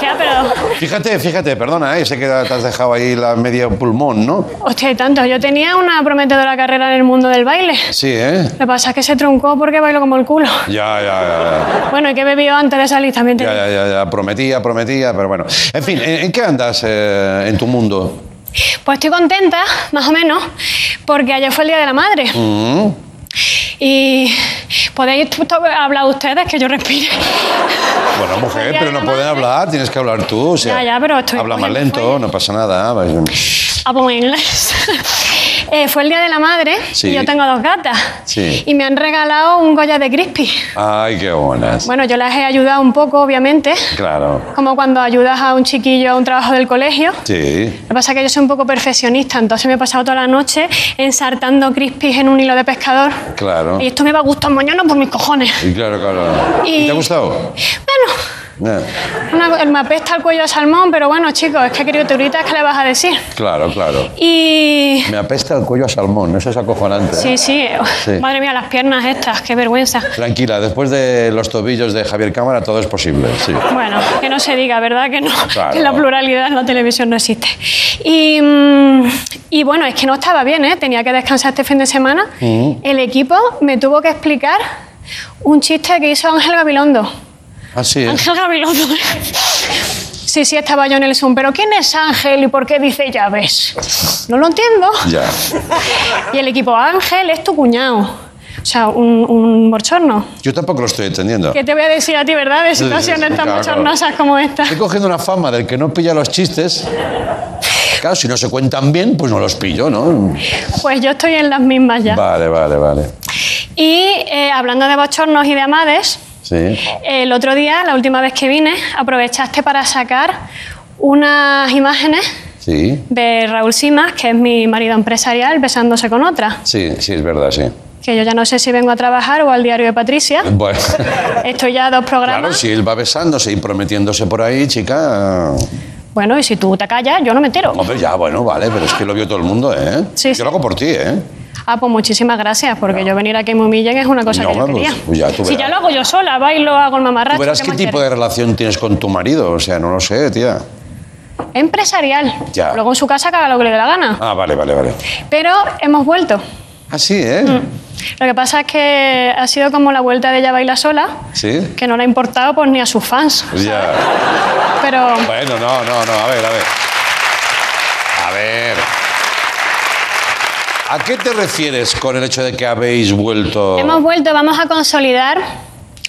Ya, pero, Fíjate, fíjate, perdona, ¿eh? sé que te has dejado ahí la media pulmón, ¿no? hostia, y tanto. Yo tenía una prometedora carrera en el mundo del baile. Sí, ¿eh? Lo que pasa es que se truncó porque bailo como el culo. Ya, ya, ya. Bueno, ¿y qué bebido antes de salir? También Ya, ya, ya, ya, prometía, prometía, pero bueno. En fin, ¿en, en qué andas eh, en tu mundo? Pues estoy contenta, más o menos, porque ayer fue el Día de la Madre. Mm, Y podéis hablar ustedes, que yo respire. Bueno, mujer, pero no pueden hablar, tienes que hablar tú. O sea, Ya, ya, pero estoy Habla más lento, no pasa nada. Hablo en inglés. Eh, fue el Día de la Madre Sí. y yo tengo dos gatas. Sí. Y me han regalado un Goya de Crispy. Ay, qué buenas. Bueno, yo las he ayudado un poco, obviamente, Claro. como cuando ayudas a un chiquillo a un trabajo del colegio. Sí. Lo que pasa es que yo soy un poco perfeccionista, entonces me he pasado toda la noche ensartando crispies en un hilo de pescador. Claro. Y esto me va a gustar mañana por mis cojones. Y claro, claro. Y- ¿Y te ha gustado? Bueno, una- me apesta el cuello de salmón, pero bueno, chicos, es que criaturitas, ¿qué le vas a decir? claro, claro. Y... Me apesta el cuello a salmón, eso es acojonante. ¿eh? Sí, sí, Sí. Madre mía, las piernas estas, qué vergüenza. Tranquila, después de los tobillos de Javier Cámara todo es posible, sí. Bueno, que no se diga, ¿verdad? Que no, Claro. que la pluralidad en la televisión no existe. Y, mm, y bueno, es que no estaba bien, ¿eh? Tenía que descansar este fin de semana. Mm. El equipo me tuvo que explicar un chiste que hizo Ángel Gabilondo. Así es. Ángel Gabilondo. Sí, sí, estaba yo en el Zoom. Pero ¿quién es Ángel y por qué dice llaves? No lo entiendo. Ya. Y el equipo, Ángel es tu cuñado. O sea, un, un bochorno. Yo tampoco lo estoy entendiendo. ¿Qué te voy a decir a ti, verdad? De situaciones tan bochornosas como esta. Estoy cogiendo una fama del que no pilla los chistes. Claro, si no se cuentan bien, pues no los pillo, ¿no? Pues yo estoy en las mismas ya. Vale, vale, vale. Y eh, hablando de bochornos y de amades, Sí. el otro día, la última vez que vine, aprovechaste para sacar unas imágenes Sí. de Raúl Simas, que es mi marido empresarial, besándose con otra. Sí, sí, es verdad, sí. Que yo ya no sé si vengo a trabajar o al diario de Patricia. <laughs> Bueno. Estoy ya a dos programas. Claro, si él va besándose y prometiéndose por ahí, chica. Bueno, y si tú te callas, yo no me entero. Hombre, ya, bueno, vale, pero es que lo vio todo el mundo, ¿eh? Sí, Yo sí. lo hago por ti, ¿eh? Ah, pues muchísimas gracias, porque yo venir aquí a que me humillen es una cosa No, que yo quería. pues ya, si ya lo hago yo sola, bailo, hago el mamarracho. Tú verás ¿qué tipo de relación tienes con tu marido, o sea, no lo sé, tía. Empresarial. Ya. Luego en su casa que haga lo que le dé la gana. Ah, vale, vale, vale. Pero hemos vuelto. Ah, sí, ¿eh? Lo que pasa es que ha sido como la vuelta de ella baila sola, Sí. que no le ha importado pues ni a sus fans. Pues ya. Pero Bueno, no, no, no, a ver, a ver. A ver. ¿A qué te refieres con el hecho de que habéis vuelto? hemos vuelto, vamos a consolidar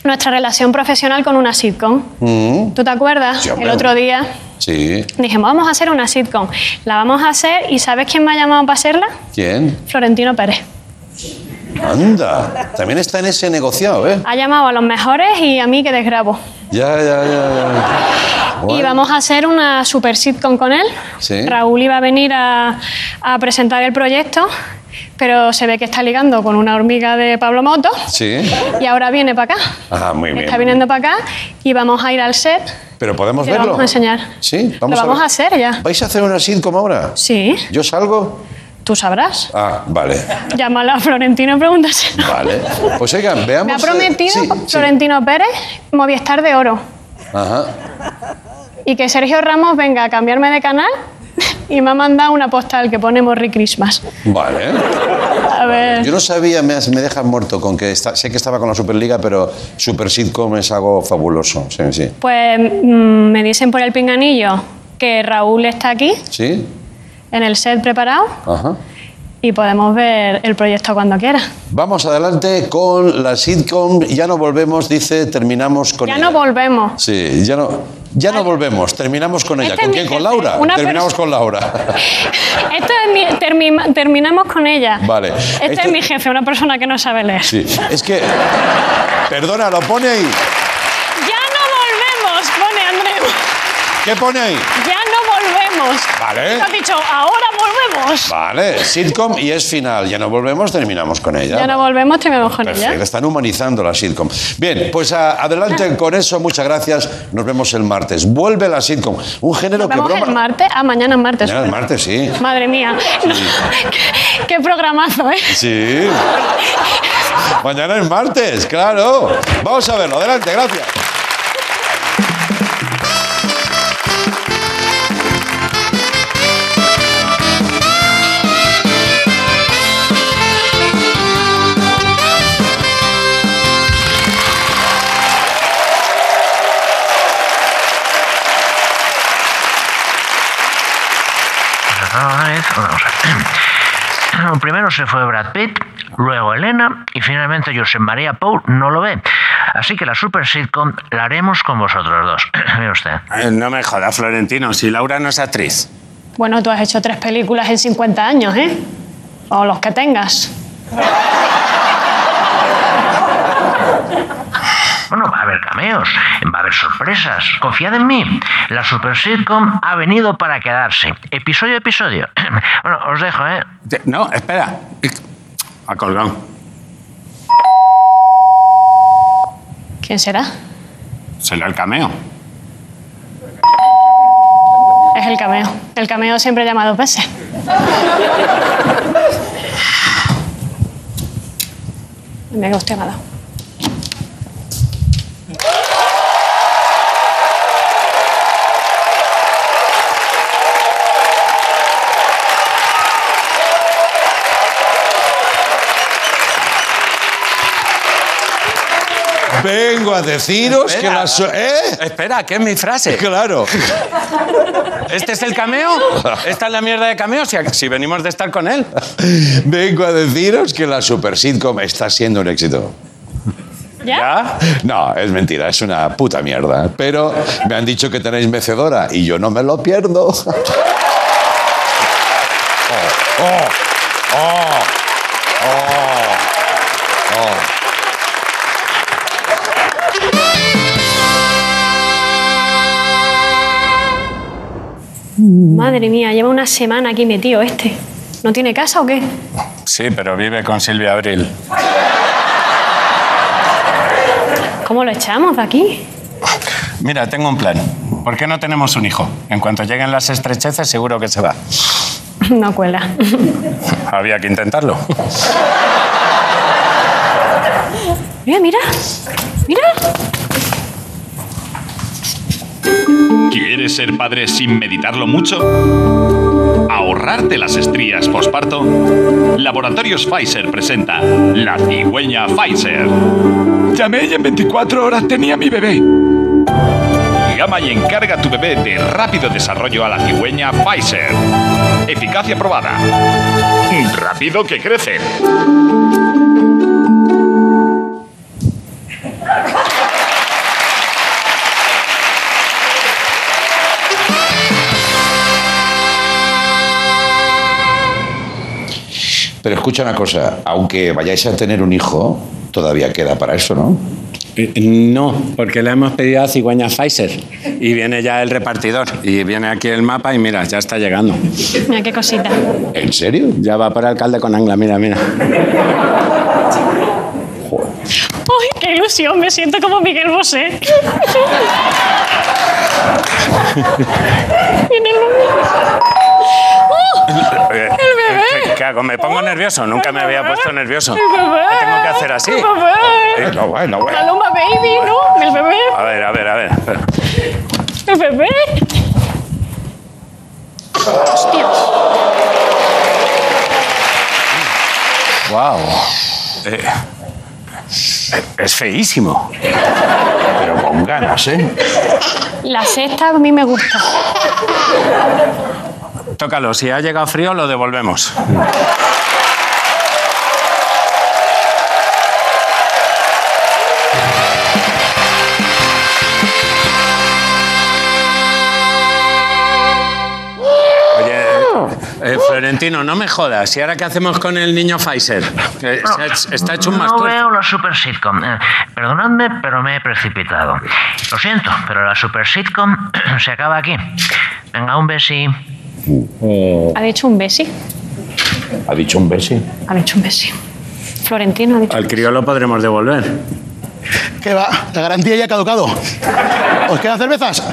nuestra relación profesional con una sitcom. Mm, ¿Tú te acuerdas? Sí. El otro día Sí. dijimos, vamos a hacer una sitcom. La vamos a hacer y ¿sabes quién me ha llamado para hacerla? ¿Quién? Florentino Pérez. Anda. También está en ese negociado, ¿eh? Ha llamado a los mejores y a mí que desgrabo. Ya, ya, ya. ya. Y Guay. vamos a hacer una super sitcom con él. Sí. Raúl iba a venir a, a presentar el proyecto, pero se ve que está ligando con una hormiga de Pablo Moto Sí. y ahora viene para acá. Ah, muy bien. Está viniendo para acá y vamos a ir al set Pero podemos y te lo verlo. vamos a enseñar. Sí, Lo vamos vamos ver. a hacer ya. ¿Vais a hacer una sitcom ahora? Sí, ¿Yo salgo? Tú sabrás. Ah, vale. Llámalo a Florentino y pregúntaselo. Vale. Pues oigan, veamos. Me ha prometido sí, sí. Florentino Pérez Movistar de Oro Ajá. y que Sergio Ramos venga a cambiarme de canal <laughs> y me ha mandado una postal que pone Merry Christmas. Vale. A ver. Yo no sabía, me, me dejas muerto con que está- sé que estaba con la Superliga, pero Super Sitcom es algo fabuloso. Sí, sí. Pues mm, me dicen por el pinganillo que Raúl está aquí, ¿Sí? En el set preparado, Ajá. y podemos ver el proyecto cuando quiera. Vamos adelante con la sitcom. Ya no volvemos, dice, terminamos con ya ella. no volvemos. Sí, ya no, ya no volvemos, terminamos con ella. Este ¿Con quién? ¿Con Laura? Terminamos con Laura. <laughs> Esto es mi- termi- terminamos con ella. Vale. Este es mi jefe, una persona que no sabe leer. Sí, es que... Perdona, lo pone ahí. Ya no volvemos, pone Andrés. ¿Qué pone ahí? Volvemos. Vale. Has dicho, ahora volvemos. Vale, sitcom y es final. Ya no volvemos, terminamos con ella. Ya no volvemos, terminamos con Perfecto, ella. están humanizando la sitcom. Bien, pues a- adelante con eso, muchas gracias. Nos vemos el martes. Vuelve la sitcom. Un género Nos que vemos el broma. martes. Ah, mañana es martes. Mañana el martes, sí. Madre mía. No, <laughs> qué, qué programazo, ¿eh? Sí. Mañana es martes, claro. Vamos a verlo. Adelante, gracias. Primero se fue Brad Pitt, luego Elena y finalmente José María Pou no lo ve. Así que la super sitcom la haremos con vosotros dos. <clears throat> Usted. Eh, no me jodas, Florentino, si Laura no es actriz. Bueno, tú has hecho tres películas en 50 años, ¿eh? O los que tengas. <laughs> Bueno, va a haber cameos, va a haber sorpresas. Confiad en mí. La super sitcom ha venido para quedarse. Episodio a episodio. <clears throat> Bueno, os dejo, ¿eh? No, espera. Ha colgado. ¿Quién será? Será el cameo. Es el cameo. El cameo siempre llama dos veces. <laughs> Me ha dado. Vengo a deciros que la... so- ¿Eh? Espera, ¿qué es mi frase? Claro. ¿Este es el cameo? ¿Esta es la mierda de cameo? Si, si venimos de estar con él. Vengo a deciros que la super sitcom está siendo un éxito. ¿Ya? No, es mentira, es una puta mierda. Pero me han dicho que tenéis mecedora y yo no me lo pierdo. Madre mía, lleva una semana aquí metido este. ¿No tiene casa o qué? Sí, pero vive con Silvia Abril. ¿Cómo lo echamos de aquí? Mira, tengo un plan. ¿Por qué no tenemos un hijo? En cuanto lleguen las estrecheces, seguro que se va. No cuela. <laughs> Había que intentarlo. Mira, mira. Mira. ¿Quieres ser padre sin meditarlo mucho? ¿Ahorrarte las estrías posparto? Laboratorios Pfizer presenta La cigüeña Pfizer. Llamé y en 24 horas tenía mi bebé. Llama y encarga a tu bebé de rápido desarrollo a la cigüeña Pfizer. Eficacia probada. Rápido que crece. Pero escucha una cosa, aunque vayáis a tener un hijo, todavía queda para eso, ¿no? Eh, No, porque le hemos pedido a Cigüeña Pfizer. Y viene ya el repartidor. Y viene aquí el mapa y mira, ya está llegando. Mira qué cosita. ¿En serio? Ya va por alcalde con Angla, mira, mira. ¡Ay, qué ilusión! Me siento como Miguel Bosé. <laughs> Viene el ¡Oh! Eh, ¡El bebé! ¿qué- ¿Qué hago? ¿Me pongo nervioso? Nunca me había puesto nervioso. ¿Qué tengo que hacer así? ¡El bebé! Eh, no, bueno, bueno. Paloma Baby, ¿no? El bebé. A ver, a ver, a ver. El bebé. Hostias. Wow. Eh, es feísimo. Pero con ganas, ¿eh? La sexta a mí me gusta. Tócalo, si ha llegado frío lo devolvemos. Oye, eh, Florentino, no me jodas. ¿Y ahora qué hacemos con el niño Pfizer? Ha- está hecho un No veo la super sitcom. Eh, perdonadme, pero me he precipitado. Lo siento, pero la super sitcom <clears throat> se acaba aquí. Venga, un besi. Ha dicho un besi. ¿Ha dicho un besi? Ha dicho un besi. Florentino ha dicho. Al crío lo podremos devolver. ¿Qué va? La garantía ya ha caducado. ¿Os quedan cervezas?